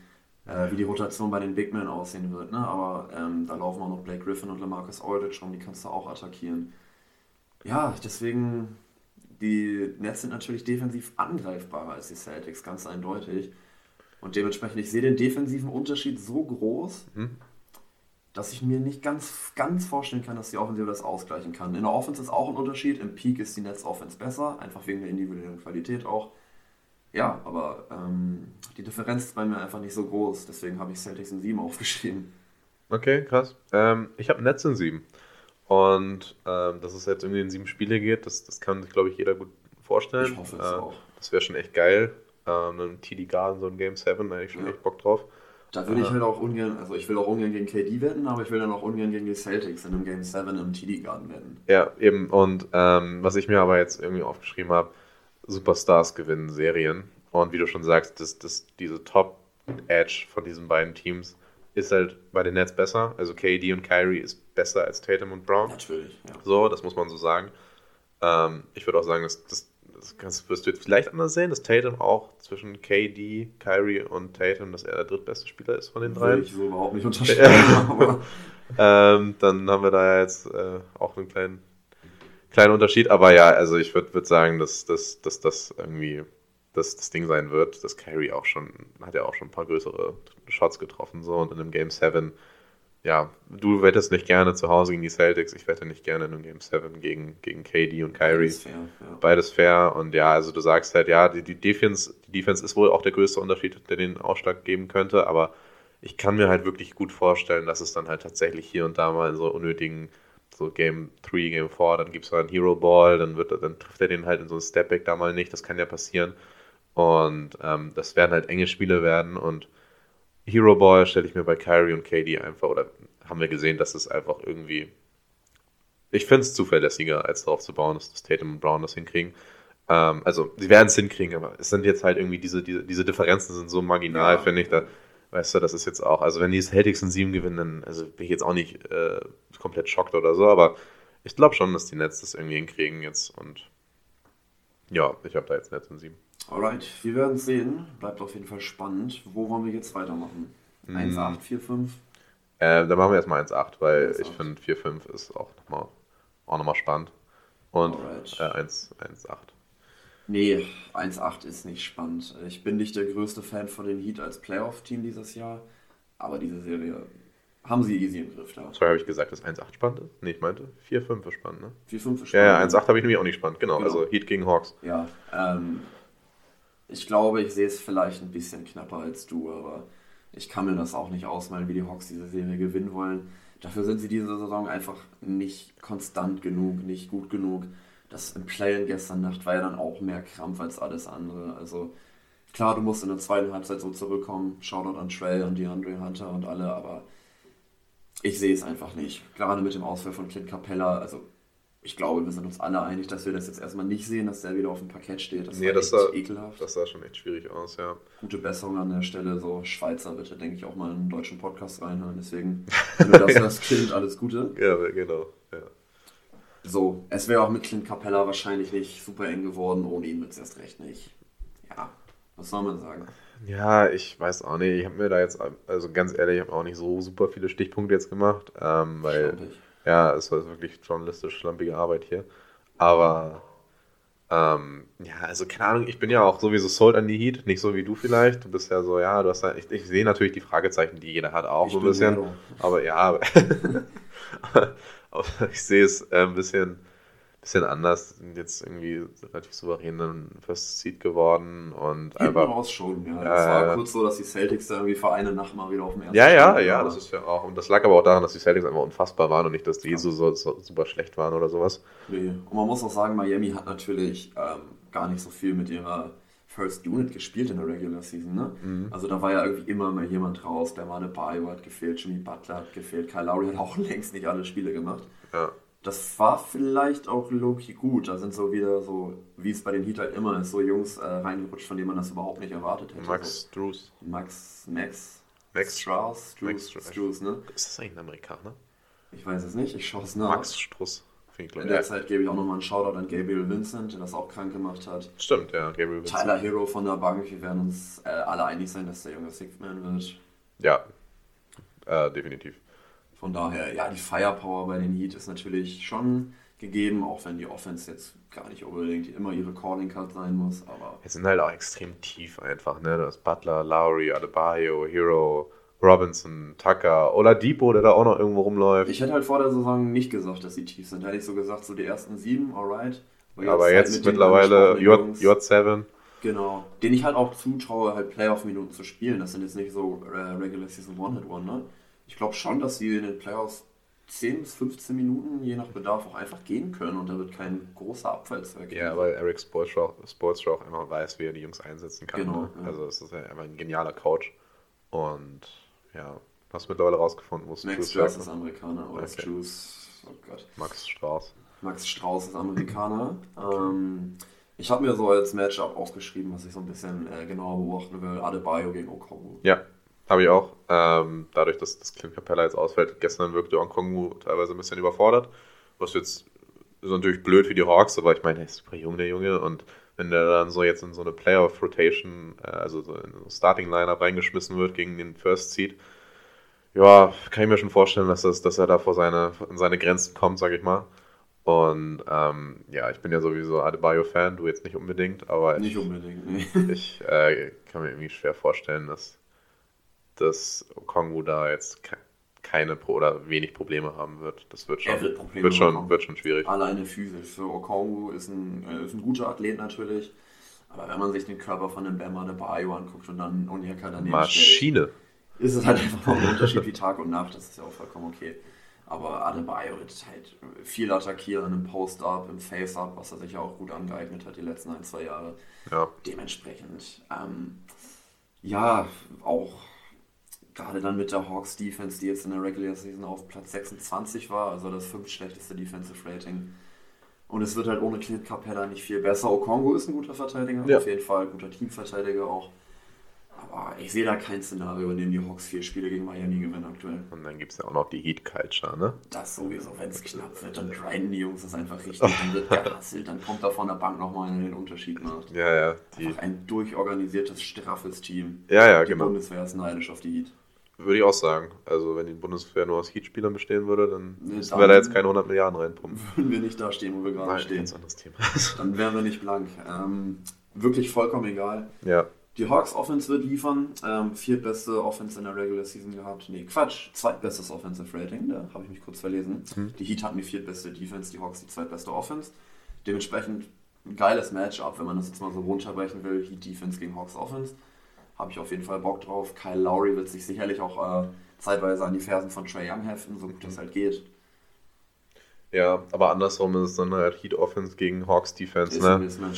C: äh, wie die Rotation bei den Big Men aussehen wird. Ne? Aber ähm, da laufen auch noch Blake Griffin und Lamarcus Aldridge rum, die kannst du auch attackieren. Ja, deswegen, die Nets sind natürlich defensiv angreifbarer als die Celtics, ganz eindeutig. Und dementsprechend, ich sehe den defensiven Unterschied so groß,
D: Mhm.
C: dass ich mir nicht ganz, ganz vorstellen kann, dass die Offensive das ausgleichen kann. In der Offense ist auch ein Unterschied. Im Peak ist die Nets Offense besser, einfach wegen der individuellen Qualität auch. Ja, aber ähm, die Differenz ist bei mir einfach nicht so groß. Deswegen habe ich Celtics in 7 aufgeschrieben.
D: Okay, krass. Ähm, ich habe Netz in sieben. Und ähm, dass es jetzt irgendwie in sieben Spiele geht, das, das kann sich, glaube ich, jeder gut vorstellen.
C: Ich hoffe es
D: Äh,
C: auch.
D: Das wäre schon echt geil. Ähm, ein TD Garden, so ein Game 7, da hätte ich schon
C: Ja.
D: echt Bock drauf.
C: Da würde ich
D: Aha.
C: halt auch ungern, also ich will auch ungern gegen KD wetten, aber ich will dann auch ungern gegen die Celtics in einem Game 7 im TD Garden wetten.
D: Ja, eben. Und ähm, was ich mir aber jetzt irgendwie aufgeschrieben habe, Superstars gewinnen Serien. Und wie du schon sagst, das, das, diese Top-Edge von diesen beiden Teams ist halt bei den Nets besser. Also KD und Kyrie ist besser als Tatum und Brown.
C: Natürlich, ja.
D: So, das muss man so sagen. Ähm, ich würde auch sagen, das, das, das kannst, wirst du jetzt vielleicht anders sehen, dass Tatum auch zwischen KD, Kyrie und Tatum, dass er der drittbeste Spieler ist von den dreien.
C: ich so überhaupt nicht unterschreiben,
D: Ähm, dann haben wir da jetzt äh, auch einen kleinen, kleinen Unterschied. Aber ja, also ich würde würd sagen, dass, dass, dass das irgendwie das, das Ding sein wird, dass Kyrie auch schon, hat ja auch schon ein paar größere Shots getroffen so und in einem Game 7 ja, du wettest nicht gerne zu Hause gegen die Celtics, ich wette nicht gerne in einem Game 7 gegen, gegen KD und Kyrie.
C: Beides fair, ja.
D: Beides fair und ja, also du sagst halt, ja, die, die, Defense, die Defense ist wohl auch der größte Unterschied, der den Ausschlag geben könnte, aber ich kann mir halt wirklich gut vorstellen, dass es dann halt tatsächlich hier und da mal in so unnötigen, so Game 3, Game 4, dann gibt es halt einen Hero Ball, dann, wird, dann trifft er den halt in so ein Stepback da mal nicht, das kann ja passieren. Und ähm, das werden halt enge Spiele werden und Hero Ball stelle ich mir bei Kyrie und KD einfach, oder haben wir gesehen, dass es einfach irgendwie. Ich finde es zuverlässiger, als darauf zu bauen, dass das Tatum und Brown das hinkriegen. Ähm, also, sie werden es hinkriegen, aber es sind jetzt halt irgendwie diese, diese, diese Differenzen sind so marginal, ja. finde ich. Da, weißt du, das ist jetzt auch, also wenn die Celtics in sieben gewinnen, dann also bin ich jetzt auch nicht äh, komplett schockt oder so, aber ich glaube schon, dass die Nets das irgendwie hinkriegen jetzt und ja, ich habe da jetzt Nets in sieben.
C: Alright, wir werden sehen. Bleibt auf jeden Fall spannend. Wo wollen wir jetzt weitermachen? 1,8, 4, 5?
D: Äh, dann machen wir erstmal 1,8, weil 1, ich finde 4, 5 ist auch nochmal auch noch mal spannend. Und äh, 1,8.
C: Nee, 1,8 ist nicht spannend. Ich bin nicht der größte Fan von den Heat als Playoff-Team dieses Jahr, aber diese Serie haben sie easy im Griff da.
D: Sorry, habe ich gesagt, dass 1,8 spannend ist? Nee, ich meinte 4,5 ist spannend, ne?
C: 4,5 ist spannend.
D: Ja, ja 1,8 habe ich nämlich auch nicht spannend, genau. genau. Also Heat gegen Hawks.
C: Ja, ähm, ich glaube, ich sehe es vielleicht ein bisschen knapper als du, aber ich kann mir das auch nicht ausmalen, wie die Hawks diese Serie gewinnen wollen. Dafür sind sie diese Saison einfach nicht konstant genug, nicht gut genug. Das im Play-In gestern Nacht war ja dann auch mehr Krampf als alles andere. Also klar, du musst in der zweiten Halbzeit so zurückkommen. Shoutout an Trey und DeAndre Hunter und alle, aber ich sehe es einfach nicht. Gerade mit dem Ausfall von Clint Capella, also ich glaube, wir sind uns alle einig, dass wir das jetzt erstmal nicht sehen, dass der wieder auf dem Parkett steht.
D: Das nee, das sah, ekelhaft. Das sah schon echt schwierig aus, ja.
C: Gute Besserung an der Stelle, so Schweizer bitte, denke ich, auch mal in einen deutschen Podcast reinhören. Deswegen, wenn du das ja. das Kind, alles Gute.
D: Ja, genau, ja.
C: So, es wäre auch mit Clint Capella wahrscheinlich nicht super eng geworden, ohne ihn wird es erst recht nicht. Ja, was soll man sagen?
D: Ja, ich weiß auch nicht. Ich habe mir da jetzt, also ganz ehrlich, ich habe auch nicht so super viele Stichpunkte jetzt gemacht, ähm, weil. Schlampig ja, es war wirklich journalistisch schlampige Arbeit hier. Aber ähm, ja, also keine Ahnung, ich bin ja auch sowieso sold an die Heat, nicht so wie du vielleicht. Du bist ja so, ja, du hast ja, ich, ich sehe natürlich die Fragezeichen, die jeder hat, auch ich so ein bisschen. Aber ja, aber, ich sehe es äh, ein bisschen bisschen anders, sind jetzt irgendwie relativ souverän dann First Seed geworden und
C: Hinten einfach. raus schon, ja. Das war kurz so, dass die Celtics da irgendwie für eine Nacht mal wieder auf dem
D: ersten Ja, ja, ja, das ist ja auch. Und das lag aber auch daran, dass die Celtics einfach unfassbar waren und nicht, dass die ja. so, so, so, super schlecht waren oder sowas.
C: Nee. Und man muss auch sagen, Miami hat natürlich ähm, gar nicht so viel mit ihrer First Unit gespielt in der Regular Season. Ne? Mhm. Also da war ja irgendwie immer mal jemand raus. Der war eine Bio hat gefehlt, Jimmy Butler hat gefehlt, Kyle Lowry hat auch längst nicht alle Spiele gemacht.
D: Ja
C: das war vielleicht auch Loki gut. Da sind so wieder so, wie es bei den Heat halt immer ist, so Jungs äh, reingerutscht, von denen man das überhaupt nicht erwartet hätte.
D: Max
C: so.
D: Struess.
C: Max, Max, Max Strauss, Struess, Max Struess, ne?
D: Ist das eigentlich ein Amerikaner?
C: Ich weiß es nicht, ich schaue es nach.
D: Max Struss.
C: In der Zeit gebe ich auch nochmal einen Shoutout an Gabriel Vincent, der das auch krank gemacht hat.
D: Stimmt, ja, Gabriel
C: Vincent. Tyler Hero von der Bank, wir werden uns äh, alle einig sein, dass der Junge Sixth Man wird.
D: Ja, äh, definitiv.
C: Von daher, ja, die Firepower bei den Heat ist natürlich schon gegeben, auch wenn die Offense jetzt gar nicht unbedingt immer ihre Calling Card sein muss. Aber
D: es sind halt auch extrem tief einfach, ne? Das Butler, Lowry, Adebayo, Hero, Robinson, Tucker, oder Depot, der da auch noch irgendwo rumläuft.
C: Ich hätte halt vor der Saison nicht gesagt, dass sie tief sind. Hätte ich so gesagt, so die ersten sieben, alright.
D: Aber jetzt, aber jetzt halt mittlerweile J, J7.
C: Genau. Den ich halt auch zutraue, halt Playoff-Minuten zu spielen. Das sind jetzt nicht so äh, Regular Season One-Hit-One, ne? Ich glaube schon, dass sie in den Playoffs 10 bis 15 Minuten je nach Bedarf auch einfach gehen können und da wird kein großer Abfall zu erkennen.
D: Ja, weil Eric Spoelstra auch einfach weiß, wie er die Jungs einsetzen kann. Genau, ne? ja. Also es ist ja einfach ein genialer Coach und ja, hast du mittlerweile rausgefunden, wo es
C: Max Strauss ist Amerikaner, oder okay. Juice, oh Gott.
D: Max Strauß.
C: Max Strauß ist Amerikaner. ähm, ich habe mir so als Matchup aufgeschrieben, was ich so ein bisschen äh, genauer beobachten will, Adebayo gegen Okongu.
D: Ja, habe ich auch. Ähm, dadurch, dass das Clint Capella jetzt ausfällt, gestern wirkte Onkongu teilweise ein bisschen überfordert. Was jetzt ist natürlich blöd für die Hawks, aber ich meine, er ist super jung, der Junge. Und wenn der dann so jetzt in so eine Playoff-Rotation, äh, also so in so Starting-Lineup reingeschmissen wird gegen den First Seed, ja, kann ich mir schon vorstellen, dass, das, dass er da vor seine, in seine Grenzen kommt, sag ich mal. Und ähm, ja, ich bin ja sowieso Adebayo-Fan, du jetzt nicht unbedingt, aber
C: nicht ich, unbedingt, nee.
D: ich äh, kann mir irgendwie schwer vorstellen, dass dass Kongo da jetzt keine Pro oder wenig Probleme haben wird. Das wird schon,
C: Er wird Probleme
D: wird schon,
C: bekommen.
D: wird schon schwierig.
C: Alleine physisch. Für Okongu ist ein, äh, ist ein guter Athlet natürlich. Aber wenn man sich den Körper von einem Bama Bayo anguckt und dann Onyeka daneben stellt,
D: Maschine.
C: ist es halt einfach ein Unterschied wie Tag und Nacht. Das ist ja auch vollkommen okay. Aber Adebayo wird halt viel attackieren im Post-Up, im Face-Up, was er sich ja auch gut angeeignet hat die letzten ein, zwei Jahre.
D: Ja.
C: Dementsprechend, ähm, ja, auch gerade dann mit der Hawks Defense, die jetzt in der Regular Season auf Platz 26 war, also das fünftschlechteste Defensive Rating. Und es wird halt ohne Clint Capella nicht viel besser. Okongo ist ein guter Verteidiger,
D: Ja.
C: auf jeden Fall, guter Teamverteidiger auch. Aber ich sehe da kein Szenario, in dem die Hawks vier Spiele gegen Miami gewinnen aktuell.
D: Und dann gibt es ja auch noch die Heat Culture, ne?
C: Das sowieso, wenn es knapp wird, dann grinden die Jungs das einfach richtig, dann wird gehasselt, dann kommt da von der Bank nochmal einer, der den Unterschied macht.
D: Ja, ja. Die,
C: Einfach ein durchorganisiertes, straffes Team.
D: ja, ja,
C: Die
D: genau.
C: Bundeswehr ist neidisch auf die Heat.
D: Würde ich auch sagen. Also, wenn die Bundeswehr nur aus Heat-Spielern bestehen würde, dann
C: Nee,
D: müssten wir da jetzt keine 100 Milliarden reinpumpen.
C: Würden wir nicht da stehen, wo wir gerade
D: Nein,
C: stehen.
D: ganz anderes Thema.
C: Dann wären wir nicht blank. Ähm, wirklich vollkommen egal.
D: ja,
C: Die Hawks Offense wird liefern. Ähm, viertbeste Offense in der Regular Season gehabt. Nee, Quatsch. Zweitbestes Offensive Rating. Da habe ich mich kurz verlesen. Die Heat hatten die viertbeste Defense, die Hawks die zweitbeste Offense. Dementsprechend ein geiles Matchup, wenn man das jetzt mal so runterbrechen will. Heat Defense gegen Hawks Offense. Habe ich auf jeden Fall Bock drauf. Kyle Lowry wird sich sicherlich auch äh, zeitweise an die Fersen von Trey Young heften, so gut das halt geht.
D: ja, aber andersrum ist es dann halt Heat-Offense gegen Hawks-Defense,
C: Ist ein
D: ne?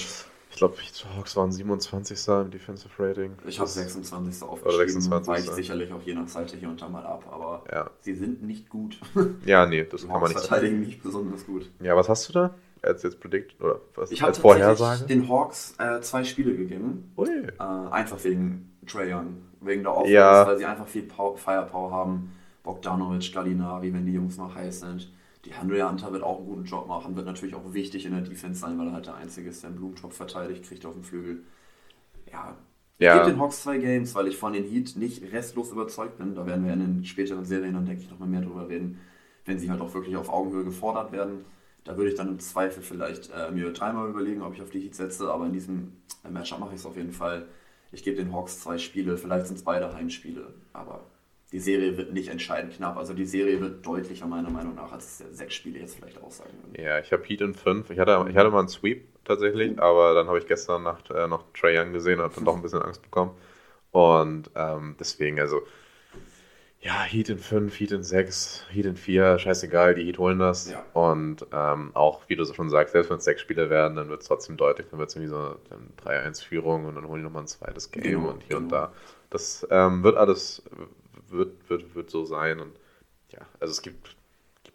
D: Ich glaube, Hawks waren 27. im Defensive Rating.
C: Ich habe
D: Das-
C: 26.
D: Oder
C: aufgeschrieben,
D: 26.
C: weicht sicherlich auch je nach Seite hier und da mal ab, aber
D: Ja.
C: sie sind nicht gut.
D: Ja, nee, das kann man
C: Hawks
D: nicht
C: verteidigen nicht besonders gut.
D: Ja, was hast du da? Als jetzt Predict oder was
C: Ich habe
D: als
C: tatsächlich
D: Vorhersage?
C: den Hawks äh, zwei Spiele gegeben,
D: Ui.
C: äh, einfach wegen Trey Young, wegen der Offense,
D: Ja.
C: weil sie einfach viel Pow Firepower haben. Bogdanovic, Gallinari, wenn die Jungs noch heiß sind. Die Andre Hunter wird auch einen guten Job machen, wird natürlich auch wichtig in der Defense sein, weil er halt der Einzige ist, der einen Blumentopf verteidigt, kriegt auf dem Flügel. Ja, ich
D: Ja.
C: gebe den Hawks zwei Games, weil ich von den Heat nicht restlos überzeugt bin. Da werden wir in den späteren Serien dann, denke ich, nochmal mehr drüber reden, wenn sie halt auch wirklich auf Augenhöhe gefordert werden. Da würde ich dann im Zweifel vielleicht äh, mir dreimal überlegen, ob ich auf die Heat setze, aber in diesem äh, Matchup mache ich es auf jeden Fall. Ich gebe den Hawks zwei Spiele, vielleicht sind es beide Heimspiele, aber die Serie wird nicht entscheidend knapp. Also die Serie wird deutlicher meiner Meinung nach, als es der sechs Spiele jetzt vielleicht aussagen würden.
D: Ja, ich habe Heat in 5. Ich hatte, ich hatte mal einen Sweep tatsächlich, aber dann habe ich gestern Nacht äh, noch Trae Young gesehen und habe dann doch ein bisschen Angst bekommen. Und ähm, deswegen, also, ja, Heat in 5, Heat in 6, Heat in 4, scheißegal, die Heat holen das.
C: Ja.
D: Und ähm, auch, wie du so schon sagst, selbst wenn es sechs Spiele werden, dann wird es trotzdem deutlich, dann wird es irgendwie so eine 3-1-Führung und dann holen die nochmal ein zweites Game
C: Genau,
D: und hier und
C: genau.
D: da. Das ähm, wird alles, wird, wird, wird so sein. Und ja, also es gibt,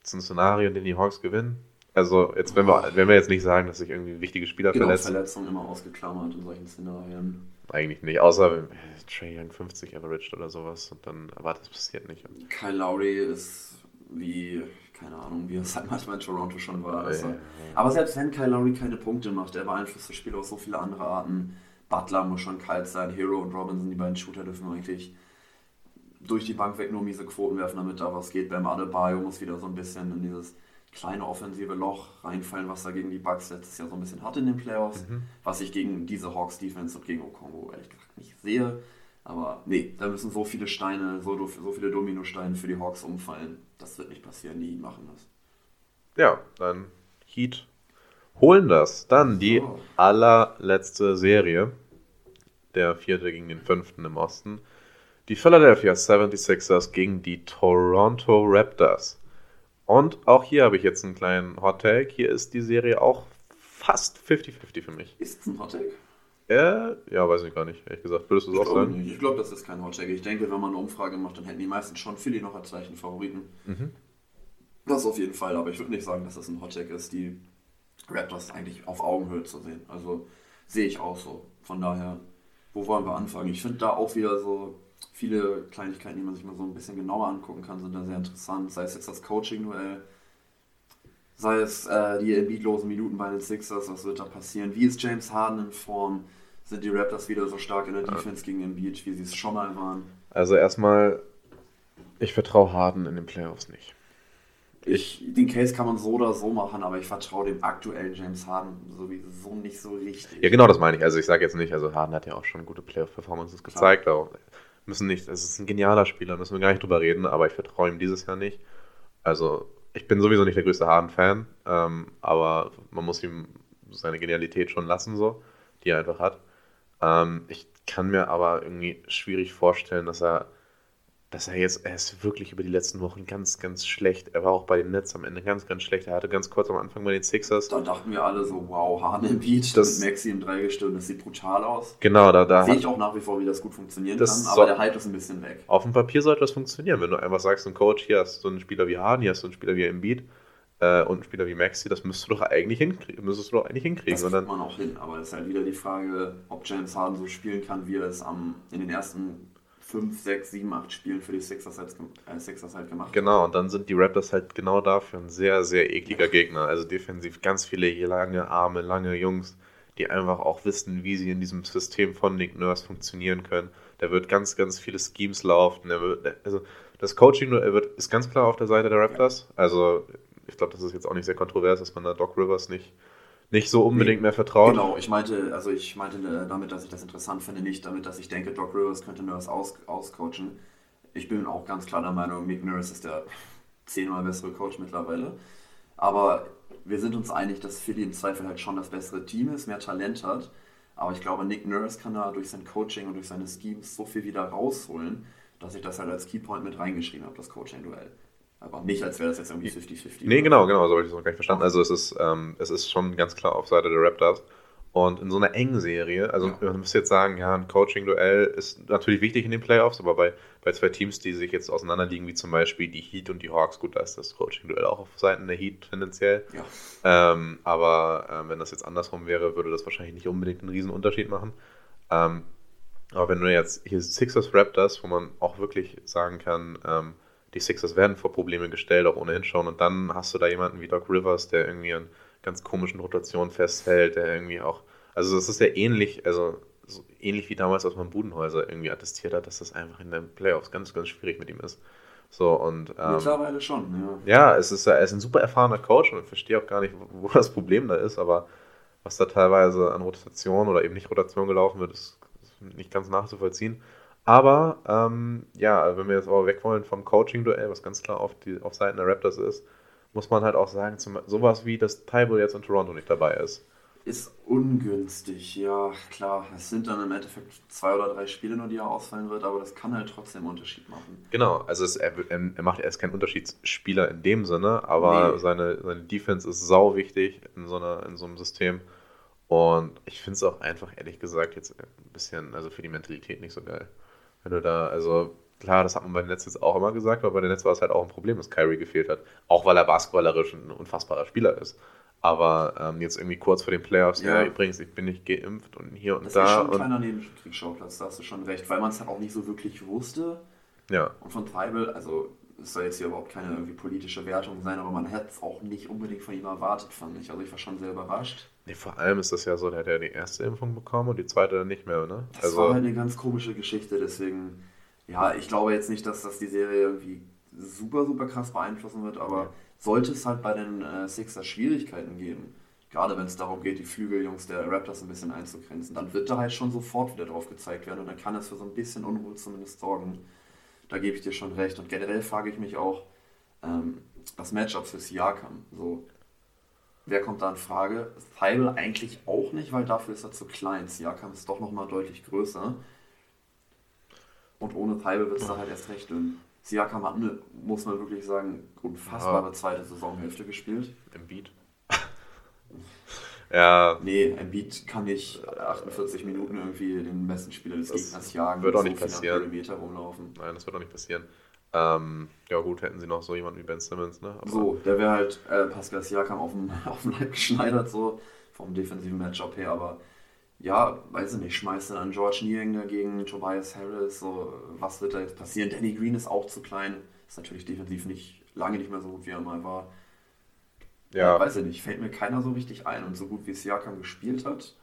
D: es ein Szenario, in dem die Hawks gewinnen? Also jetzt, wenn wir, wenn wir jetzt nicht sagen, dass sich irgendwie wichtige Spieler
C: Genau,
D: verletzen,
C: Verletzung immer ausgeklammert in solchen Szenarien.
D: Eigentlich nicht, außer wenn Trey Young 50 averaged oder sowas und dann, aber das passiert nicht. Und,
C: Kyle Lowry ist wie, keine Ahnung, wie es halt manchmal in Toronto schon war. Also,
D: Ja.
C: Aber selbst wenn Kyle Lowry keine Punkte macht, er beeinflusst das Spiel auf so viele andere Arten. Butler muss schon kalt sein, Hero und Robinson, die beiden Shooter dürfen eigentlich durch die Bank weg nur miese Quoten werfen, damit da was geht. Bam Adebayo muss wieder so ein bisschen in dieses kleine offensive Loch reinfallen, was er gegen die Bucks letztes Jahr so ein bisschen hatte in den Playoffs, was ich gegen diese Hawks Defense und gegen Okongo ehrlich gesagt nicht sehe. Aber nee, da müssen so viele Steine, so, so viele Dominosteine für die Hawks umfallen. Das wird nicht passieren, die machen das.
D: ja, dann Heat holen das. Dann die
C: So.
D: allerletzte Serie, der vierte gegen den fünften im Osten. Die Philadelphia 76ers gegen die Toronto Raptors. Und auch hier habe ich jetzt einen kleinen Hot Take. Hier ist die Serie auch fast 50-50 für mich.
C: Ist es ein Hottake?
D: Äh, ja, weiß ich gar nicht, ehrlich gesagt. Würdest du es auch sagen?
C: nicht. Ich glaube, das ist kein Hottake. Ich denke, wenn man eine Umfrage macht, dann hätten die meisten schon Philly noch als leichten Favoriten.
D: Mhm.
C: Das auf jeden Fall, aber ich würde nicht sagen, dass das ein Hottake ist, die Raptors eigentlich auf Augenhöhe zu sehen. Also sehe ich auch so. Von daher, wo wollen wir anfangen? Ich finde da auch wieder so viele Kleinigkeiten, die man sich mal so ein bisschen genauer angucken kann, sind da sehr interessant. Sei es jetzt das Coaching-Duell, sei es äh, die endlosen Minuten bei den Sixers, was wird da passieren? Wie ist James Harden in Form? Sind die Raptors wieder so stark in der Defense gegen Embiid, wie sie es schon mal waren?
D: Also erstmal, ich vertraue Harden in den Playoffs nicht.
C: Ich, den Case kann man so oder so machen, aber ich vertraue dem aktuellen James Harden sowieso nicht so richtig.
D: Ja, genau das meine ich. Also ich sage jetzt nicht, also Harden hat ja auch schon gute Playoff-Performances gezeigt, auch müssen nicht, es ist ein genialer Spieler, müssen wir gar nicht drüber reden, aber ich vertraue ihm dieses Jahr nicht. Also, ich bin sowieso nicht der größte Harden-Fan, ähm, aber man muss ihm seine Genialität schon lassen, so, die er einfach hat. Ähm, ich kann mir aber irgendwie schwierig vorstellen, dass er dass er jetzt, er ist wirklich über die letzten Wochen ganz, ganz schlecht. Er war auch bei den Nets am Ende ganz, ganz schlecht. Er hatte ganz kurz am Anfang bei den Sixers.
C: Da dachten wir alle so, wow, Harden im Beat das, mit Maxi im Dreigestirn, das sieht brutal aus.
D: Genau, da, da
C: sehe ich auch nach wie vor, wie das gut funktionieren das kann, aber so, der Hype ist ein bisschen weg.
D: Auf dem Papier sollte das funktionieren, wenn du einfach sagst, ein Coach, hier hast du einen Spieler wie Harden, hier hast du einen Spieler wie Embiid äh, und einen Spieler wie Maxi, das müsstest du doch eigentlich hinkriegen. Müsstest du doch eigentlich hinkriegen.
C: Das
D: kriegt
C: man auch hin, aber es ist halt wieder die Frage, ob James Harden so spielen kann, wie er es am, in den ersten 5, 6, 7, 8 Spielen für die Sixers halt, äh, Sixers halt gemacht.
D: Genau, und dann sind die Raptors halt genau dafür ein sehr, sehr ekliger Gegner. Also defensiv ganz viele lange Arme, lange Jungs, die einfach auch wissen, wie sie in diesem System von Nick Nurse funktionieren können. Da wird ganz, ganz viele Schemes laufen. Der wird, also das Coaching wird, ist ganz klar auf der Seite der Raptors. Also ich glaube, das ist jetzt auch nicht sehr kontrovers, dass man da Doc Rivers nicht nicht so unbedingt nee, mehr vertraut.
C: Genau, ich meinte, also ich meinte äh, damit, dass ich das interessant finde, nicht damit, dass ich denke, Doc Rivers könnte Nurse aus, auscoachen. Ich bin auch ganz klar der Meinung, Mick Nurse ist der zehnmal bessere Coach mittlerweile. Aber wir sind uns einig, dass Philly im Zweifel halt schon das bessere Team ist, mehr Talent hat. Aber ich glaube, Nick Nurse kann da durch sein Coaching und durch seine Schemes so viel wieder rausholen, dass ich das halt als Keypoint mit reingeschrieben habe, das Coaching-Duell. Aber nicht, als wäre das jetzt irgendwie 50-50.
D: Nee, genau, genau, so habe ich das noch gar nicht verstanden. Also es ist, ähm, es ist schon ganz klar auf Seite der Raptors. Und in so einer engen Serie, also ja. man muss jetzt sagen, ja, ein Coaching-Duell ist natürlich wichtig in den Playoffs, aber bei, bei zwei Teams, die sich jetzt auseinanderliegen, wie zum Beispiel die Heat und die Hawks, gut, da ist das Coaching-Duell auch auf Seiten der Heat tendenziell. Ja. Ähm, aber ähm, wenn das jetzt andersrum wäre, würde das wahrscheinlich nicht unbedingt einen riesen Unterschied machen. Ähm, aber wenn du jetzt hier Sixers Raptors, wo man auch wirklich sagen kann, ähm, die Sixers werden vor Probleme gestellt, auch ohne hinschauen. Und dann hast du da jemanden wie Doc Rivers, der irgendwie an ganz komischen Rotationen festhält, der irgendwie auch, also das ist ja ähnlich, also so ähnlich wie damals, als man Budenhäuser irgendwie attestiert hat, dass das einfach in den Playoffs ganz, ganz schwierig mit ihm ist. So, und,
C: ähm, Mittlerweile schon,
D: ja. Ja, es ist, er ist ein super erfahrener Coach und ich verstehe auch gar nicht, wo, wo das Problem da ist, aber was da teilweise an Rotation oder eben nicht Rotation gelaufen wird, ist, ist nicht ganz nachzuvollziehen. Aber ähm, ja, wenn wir jetzt aber weg wollen vom Coaching-Duell, was ganz klar auf, die, auf Seiten der Raptors ist, muss man halt auch sagen, zum, sowas wie, dass Tybull jetzt in Toronto nicht dabei ist.
C: Ist ungünstig, ja, klar. Es sind dann im Endeffekt zwei oder drei Spiele nur, die er ausfallen wird, aber das kann halt trotzdem einen Unterschied machen.
D: Genau, also es, er, er, macht erst keinen Unterschiedsspieler in dem Sinne, aber nee. seine, seine Defense ist sau wichtig in so, einer, in so einem System. Und ich finde es auch einfach, ehrlich gesagt, jetzt ein bisschen, also für die Mentalität nicht so geil. Wenn du da, also klar, das hat man bei den Netz jetzt auch immer gesagt, aber bei den Netz war es halt auch ein Problem, dass Kyrie gefehlt hat. Auch weil er basketballerisch ein unfassbarer Spieler ist. Aber ähm, jetzt irgendwie kurz vor den Playoffs, ja. ja. übrigens, ich bin nicht geimpft und hier und
C: das
D: da.
C: Das ist schon
D: ein
C: kleiner Nebenkriegsschauplatz, da hast du schon recht, weil man es halt auch nicht so wirklich wusste.
D: Ja.
C: Und von Treibel, also es soll jetzt hier überhaupt keine irgendwie politische Wertung sein, aber man hätte es auch nicht unbedingt von ihm erwartet, fand ich. Also ich war schon sehr überrascht.
D: Nee, vor allem ist das ja so, der hat ja die erste Impfung bekommen und die zweite dann nicht mehr, ne?
C: Das also, war halt eine ganz komische Geschichte, deswegen ja, ich glaube jetzt nicht, dass das die Serie irgendwie super, super krass beeinflussen wird, aber sollte es halt bei den äh, Sixers Schwierigkeiten geben, gerade wenn es darum geht, die Flügeljungs der Raptors ein bisschen einzugrenzen, dann wird da halt schon sofort wieder drauf gezeigt werden und dann kann es für so ein bisschen Unruhe zumindest sorgen. Da gebe ich dir schon recht. Und generell frage ich mich auch, ähm, das Matchup für Siakam, so, wer kommt da in Frage? Thibault eigentlich auch nicht, weil dafür ist er zu klein. Siakam ist doch nochmal deutlich größer. Und ohne Treibe wird es da halt erst recht dünn. Siakam hat eine, muss man wirklich sagen, unfassbare ja. zweite Saisonhälfte gespielt.
D: Im Beat. ja.
C: Nee, Beat kann nicht 48 Minuten irgendwie den besten Spieler des das Gegners jagen.
D: Wird auch nicht so passieren.
C: rumlaufen.
D: Nein, das wird auch nicht passieren. Ähm, ja gut, hätten sie noch so jemanden wie Ben Simmons, ne?
C: Aber so, der wäre halt äh, Pascal Siakam auf dem, auf dem Leib geschneidert, so vom defensiven Matchup her, aber ja, weiß ich nicht, schmeißt dann George Niang dagegen, Tobias Harris, so, was wird da jetzt passieren? Danny Green ist auch zu klein, ist natürlich defensiv nicht, lange nicht mehr so gut, wie er mal war. Ja. ja weiß ich nicht, fällt mir keiner so richtig ein und so gut wie Siakam gespielt hat.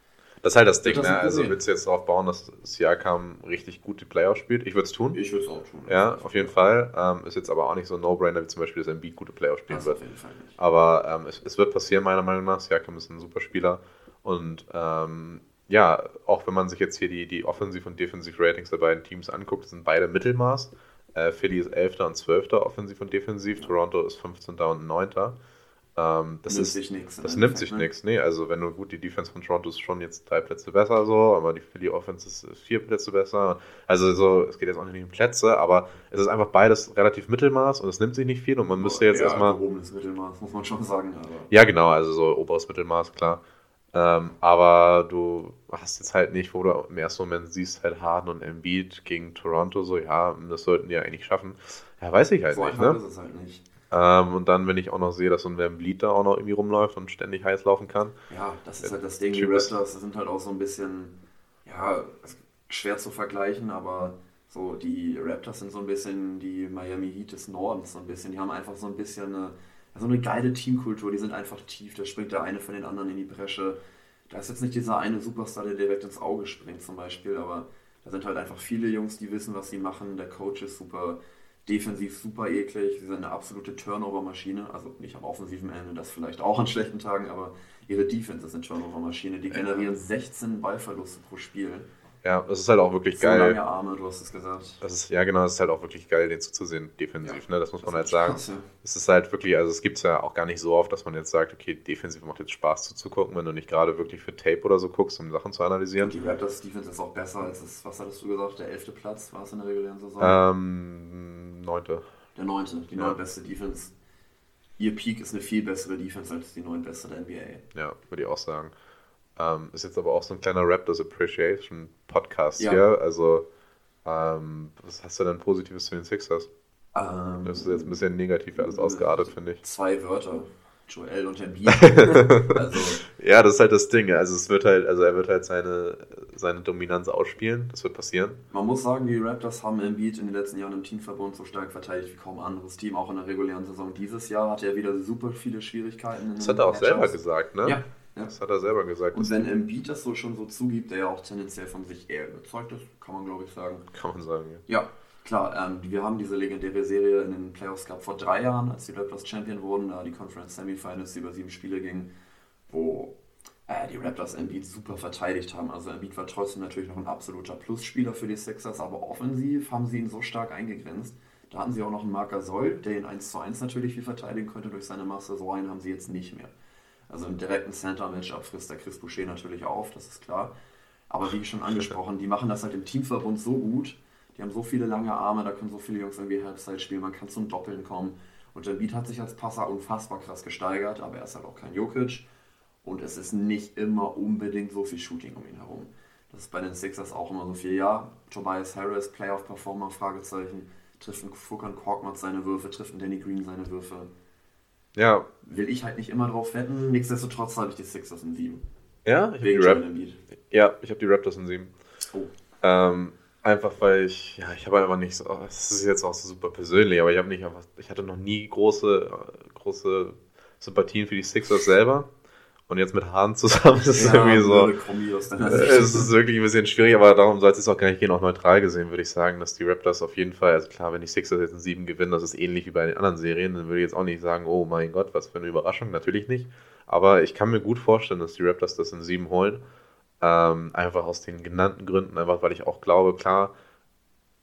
D: Das ist halt das Ding, das ne? Also willst du jetzt darauf bauen, dass Siakam richtig gut die Playoffs spielt? Ich würde es tun.
C: Ich würde es auch tun.
D: Ja, auf jeden Fall. Ähm, ist jetzt aber auch nicht so ein No-Brainer, wie zum Beispiel, dass Embiid gute Playoffs spielen das wird. Auf jeden Fall nicht. Aber ähm, es, es, wird passieren, meiner Meinung nach. Siakam ist ein super Spieler und ähm, ja, auch wenn man sich jetzt hier die, die Offensiv- und Defensiv-Ratings der beiden Teams anguckt, sind beide Mittelmaß. Äh, Philly ist 11. und 12. offensiv und defensiv, Toronto ist 15. und 9. Ähm, das
C: Nimmt
D: ist,
C: sich im
D: Das nimmt
C: Endeffekt,
D: sich
C: ne?
D: nichts. Nee, also wenn du gut, die Defense von Toronto ist schon jetzt drei Plätze besser so, aber die Philly Offense ist ist vier Plätze besser. Also so, es geht jetzt auch nicht um Plätze, aber es ist einfach beides relativ Mittelmaß und es nimmt sich nicht viel und man müsste jetzt
C: ja,
D: erstmal.
C: gehobenes Mittelmaß, muss man schon sagen. Aber
D: Ja, genau, also so oberes Mittelmaß, klar. Ähm, aber du hast jetzt halt nicht, wo du im ersten Moment siehst, halt Harden und Embiid gegen Toronto, so, ja, das sollten die ja eigentlich schaffen. Ja, weiß ich halt
C: so
D: nicht, ne?
C: ist es halt nicht.
D: Ähm, und dann, wenn ich auch noch sehe, dass so ein Van Vliet da auch noch irgendwie rumläuft und ständig heiß laufen kann.
C: Ja, das ist halt das Ding. Die Raptors sind halt auch so ein bisschen, ja, schwer zu vergleichen, aber so die Raptors sind so ein bisschen die Miami Heat des Nordens, so ein bisschen. Die haben einfach so ein bisschen eine, so eine geile Teamkultur. Die sind einfach tief. Da springt der eine von den anderen in die Bresche. Da ist jetzt nicht dieser eine Superstar, der direkt ins Auge springt zum Beispiel, aber da sind halt einfach viele Jungs, die wissen, was sie machen. Der Coach ist super defensiv super eklig. Sie sind eine absolute Turnover-Maschine. Also nicht am offensiven Ende, das vielleicht auch an schlechten Tagen, aber ihre Defense ist eine Turnover-Maschine. Die generieren 16 Ballverluste pro Spiel.
D: Ja, das ist halt auch wirklich
C: So
D: geil.
C: lange Arme, du hast es gesagt.
D: Das ist, ja, genau, das ist halt auch wirklich geil, den zuzusehen, defensiv, ne? Das muss man halt sagen.
C: Ja.
D: Es ist halt wirklich, also es gibt es ja auch gar nicht so oft, dass man jetzt sagt, okay, defensiv macht jetzt Spaß zuzugucken, wenn du nicht gerade wirklich für Tape oder so guckst, um Sachen zu analysieren.
C: Die Raptors Defense ist auch besser als es, was hattest du gesagt, der elfte Platz war es in der regulären Saison?
D: Ähm, neunte.
C: Der neunte, die
D: Ja.
C: neuntbeste Defense. Ihr Peak ist eine viel bessere Defense als die neuntbeste der NBA.
D: Ja, würde ich auch sagen. Ähm, ist jetzt aber auch so ein kleiner Raptors Appreciation Podcast
C: Ja.
D: hier. Also, ähm, was hast du denn Positives zu den Sixers?
C: Ähm,
D: Das ist jetzt ein bisschen negativ alles ausgeartet, finde ich.
C: Zwei Wörter. Joel und Embiid. also,
D: Ja, das ist halt das Ding. Also es wird halt, also er wird halt seine, seine Dominanz ausspielen. Das wird passieren.
C: man muss sagen, die Raptors haben Embiid in den letzten Jahren im Teamverbund so stark verteidigt wie kaum anderes Team, auch in der regulären Saison. Dieses Jahr hatte er wieder super viele Schwierigkeiten.
D: Das hat er auch selber gesagt, ne?
C: Ja, ja.
D: Das hat er selber gesagt.
C: Und wenn Embiid das so schon so zugibt, der ja auch tendenziell von sich eher überzeugt ist, kann man glaube ich sagen.
D: kann man sagen. Ja.
C: Ja, klar, ähm, wir haben diese legendäre Serie in den Playoffs gehabt vor drei Jahren, als die Raptors Champion wurden, da die Conference Semifinals über sieben Spiele gingen, wo äh, die Raptors Embiid super verteidigt haben. Also Embiid war trotzdem natürlich noch ein absoluter Plusspieler für die Sixers, aber offensiv haben sie ihn so stark eingegrenzt. Da hatten sie auch noch einen Marker Soll, der ihn 1 zu 1 natürlich viel verteidigen könnte durch seine Masse. So einen haben sie jetzt nicht mehr. Also im direkten Center-Matchup frisst der Chris Boucher natürlich auf, das ist klar. Aber wie schon angesprochen, die machen das halt im Teamverbund so gut. Die haben so viele lange Arme, da können so viele Jungs irgendwie Halbzeit spielen, man kann zum Doppeln kommen. Und Embiid hat sich als Passer unfassbar krass gesteigert, aber er ist halt auch kein Jokic. Und es ist nicht immer unbedingt so viel Shooting um ihn herum. Das ist bei den Sixers auch immer so viel. Ja, Tobias Harris, Playoff-Performer, Fragezeichen. Trifft ein Furkan Korkmaz seine Würfe, trifft ein Danny Green seine Würfe.
D: Ja,
C: Will ich halt nicht immer drauf wetten. Nichtsdestotrotz habe ich die Sixers in 7.
D: ja ich habe die, ja, ich hab die Raptors in sieben.
C: Oh.
D: Ähm, einfach weil ich, ja, ich habe einfach nicht so, das ist jetzt auch so super persönlich, aber ich habe nicht einfach, ich hatte noch nie große, äh, große Sympathien für die Sixers selber. Und jetzt mit Hahn zusammen ist es irgendwie so.
C: deiner
D: Äh. Es ist wirklich ein bisschen schwierig, aber darum soll es jetzt auch gar nicht gehen. Auch neutral gesehen würde ich sagen, dass die Raptors auf jeden Fall, also klar, wenn die Sixers jetzt in sieben gewinnen, das ist ähnlich wie bei den anderen Serien, dann würde ich jetzt auch nicht sagen, oh mein Gott, was für eine Überraschung. Natürlich nicht. Aber ich kann mir gut vorstellen, dass die Raptors das in sieben holen. Ähm, einfach aus den genannten Gründen, einfach weil ich auch glaube, klar,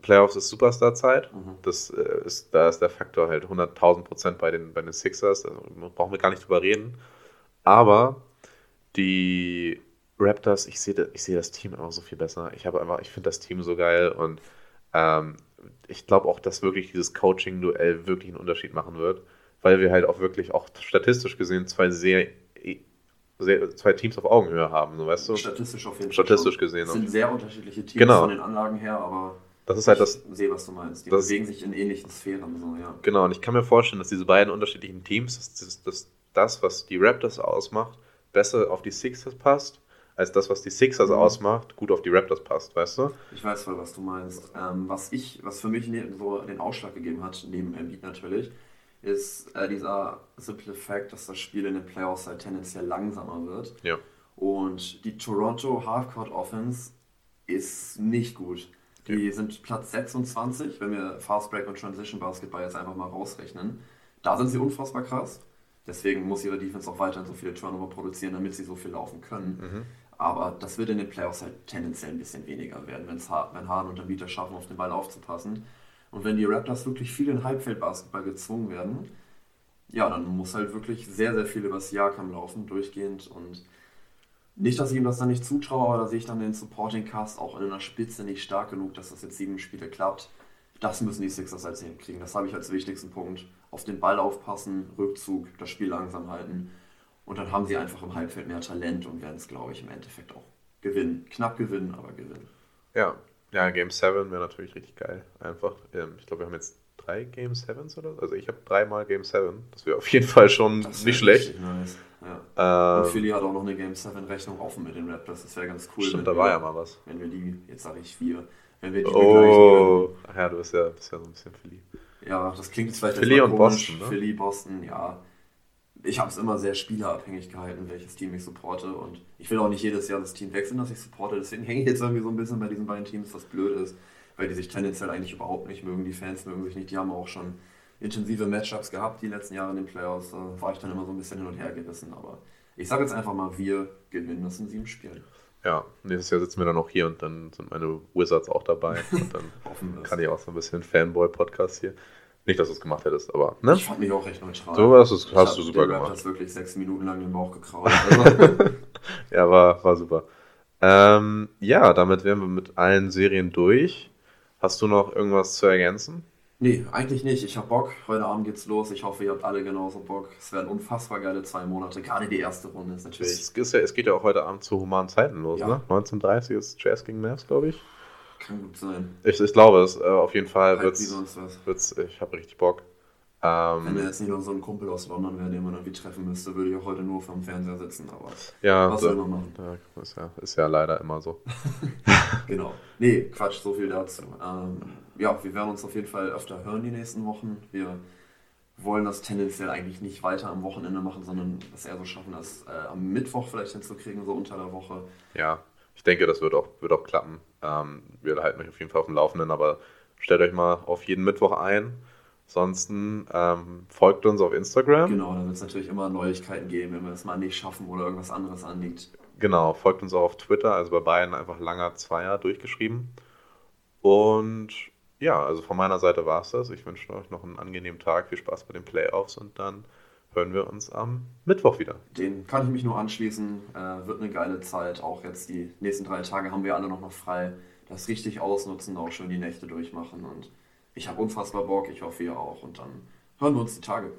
D: Playoffs ist Superstar-Zeit.
C: Mhm.
D: Das äh, ist, da ist der Faktor halt 100.000 Prozent bei den, bei den Sixers. Da brauchen wir gar nicht drüber reden. Aber die Raptors, ich sehe ich sehe das Team einfach so viel besser. Ich habe einfach, ich finde das Team so geil und ähm, ich glaube auch, dass wirklich dieses Coaching-Duell wirklich einen Unterschied machen wird, weil wir halt auch wirklich auch statistisch gesehen zwei sehr, sehr zwei Teams auf Augenhöhe haben, so weißt du?
C: Statistisch auf jeden Fall.
D: Statistisch
C: schon.
D: gesehen
C: Es sind sehr unterschiedliche Teams
D: Genau.
C: von den Anlagen her, aber
D: Das ist halt das,
C: ich sehe, was du meinst. Die
D: das-
C: bewegen sich in ähnlichen Sphären. So, ja.
D: Genau, und ich kann mir vorstellen, dass diese beiden unterschiedlichen Teams, dass das, das, das was die Raptors ausmacht, besser auf die Sixers passt, als das, was die Sixers
C: Mhm.
D: ausmacht, gut auf die Raptors passt, weißt du?
C: Ich weiß voll, was du meinst. Ähm, was ich, was für mich ne, so den Ausschlag gegeben hat, neben Embiid natürlich, ist äh, dieser simple Fakt, dass das Spiel in den Playoffs halt tendenziell langsamer wird.
D: Ja.
C: Und die Toronto Halfcourt Offense ist nicht gut. Die sind Platz 26, wenn wir Fast Break und Transition Basketball jetzt einfach mal rausrechnen. Da sind sie unfassbar krass. Deswegen muss ihre Defense auch weiterhin so viele Turnover produzieren, damit sie so viel laufen können. Aber das wird in den Playoffs halt tendenziell ein bisschen weniger werden, wenn's wenn Hahn und es schaffen, auf den Ball aufzupassen. Und wenn die Raptors wirklich viel in Halbfeldbasketball gezwungen werden, ja, dann muss halt wirklich sehr, sehr viel übers Jahrkam laufen, durchgehend. Und nicht, dass ich ihm das dann nicht zutraue, aber da sehe ich dann den Supporting Cast auch in einer Spitze nicht stark genug, dass das jetzt sieben Spiele klappt. Das müssen die Sixers als hinkriegen. Das habe ich als wichtigsten Punkt. Auf den Ball aufpassen, Rückzug, das Spiel langsam halten. Und dann haben sie einfach im Halbfeld mehr Talent und werden es, glaube ich, im Endeffekt auch gewinnen. Knapp gewinnen, aber gewinnen.
D: Ja, ja Game 7 wäre natürlich richtig geil. Einfach. Ähm, ich glaube, wir haben jetzt drei Game 7s oder so. Also ich habe dreimal Game 7. Das wäre auf jeden Fall schon nicht schlecht.
C: Nice. Ja.
D: Ähm,
C: und Philly hat auch noch eine Game 7 Rechnung offen mit den Raptors. Das wäre ganz cool.
D: Stimmt, da war
C: wir-
D: ja mal was.
C: Wenn wir die, jetzt sage ich wir, wenn wir die
D: Oh, ach ja, du bist ja, bist ja so ein bisschen Philly.
C: Ja, das klingt vielleicht
D: Philly und
C: komisch.
D: Boston, ne?
C: Philly, Boston, ja. Ich habe es immer sehr spielerabhängig gehalten, welches Team ich supporte. Und ich will auch nicht jedes Jahr das Team wechseln, das ich supporte. Deswegen hänge ich jetzt irgendwie so ein bisschen bei diesen beiden Teams, was blöd ist, weil die sich tendenziell eigentlich überhaupt nicht mögen. Die Fans mögen sich nicht. Die haben auch schon intensive Matchups gehabt die letzten Jahre in den Playoffs. Da war ich dann immer so ein bisschen hin und her gerissen. Aber ich sage jetzt einfach mal, wir gewinnen das in sieben Spielen.
D: Ja, nächstes Jahr sitzen wir dann auch hier und dann sind meine Wizards auch dabei. Und dann kann ich auch so ein bisschen Fanboy-Podcast hier. Nicht, dass du es gemacht hättest, aber, ne?
C: Ich fand mich auch recht neutral.
D: So was
C: Ich
D: hast
C: hab
D: du super gemacht.
C: Raptors wirklich sechs Minuten lang den Bauch gekraut. Also,
D: Ja, war, war super. Ähm, ja, damit wären wir mit allen Serien durch. Hast du noch irgendwas zu ergänzen?
C: Nee, eigentlich nicht. Ich hab Bock. Heute Abend geht's los. Ich hoffe, ihr habt alle genauso Bock. Es werden unfassbar geile zwei Monate. Gerade die erste Runde ist natürlich.
D: Es, ist ja, es geht ja auch heute Abend zu humanen Zeiten los,
C: Ja.
D: ne? 19.30 ist Jazz gegen Mavs, glaube ich.
C: Kann gut sein.
D: ich. Ich glaube es. Äh, auf jeden Fall
C: Halt
D: wird's,
C: wie sonst was.
D: wird's ich habe richtig Bock.
C: Wenn
D: Ähm,
C: er jetzt nicht noch so ein Kumpel aus London wäre, den man irgendwie treffen müsste, würde ich auch heute nur vorm Fernseher sitzen. Aber
D: ja,
C: was soll man machen?
D: da ist, ja, ist ja leider immer so.
C: Genau. Nee, Quatsch, so viel dazu. Ähm, ja, wir werden uns auf jeden Fall öfter hören die nächsten Wochen. Wir wollen das tendenziell eigentlich nicht weiter am Wochenende machen, sondern das eher so schaffen, das äh, am Mittwoch vielleicht hinzukriegen, so unter der Woche.
D: Ja, ich denke, das wird auch, wird auch klappen. Ähm, wir halten euch auf jeden Fall auf dem Laufenden, aber stellt euch mal auf jeden Mittwoch ein. Ansonsten ähm, folgt uns auf Instagram.
C: Genau, da wird es natürlich immer Neuigkeiten geben, wenn wir es mal nicht schaffen oder irgendwas anderes anliegt.
D: Genau, folgt uns auch auf Twitter, also bei beiden einfach langer Zweier durchgeschrieben. Und ja, also von meiner Seite war es das. Ich wünsche euch noch einen angenehmen Tag, viel Spaß bei den Playoffs und dann hören wir uns am Mittwoch wieder.
C: Den kann ich mich nur anschließen. Äh, wird eine geile Zeit. Auch jetzt die nächsten drei Tage haben wir alle noch, noch frei. Das richtig ausnutzen, auch schön die Nächte durchmachen. Und ich habe unfassbar Bock. Ich hoffe, ihr auch. Und dann hören wir uns die Tage.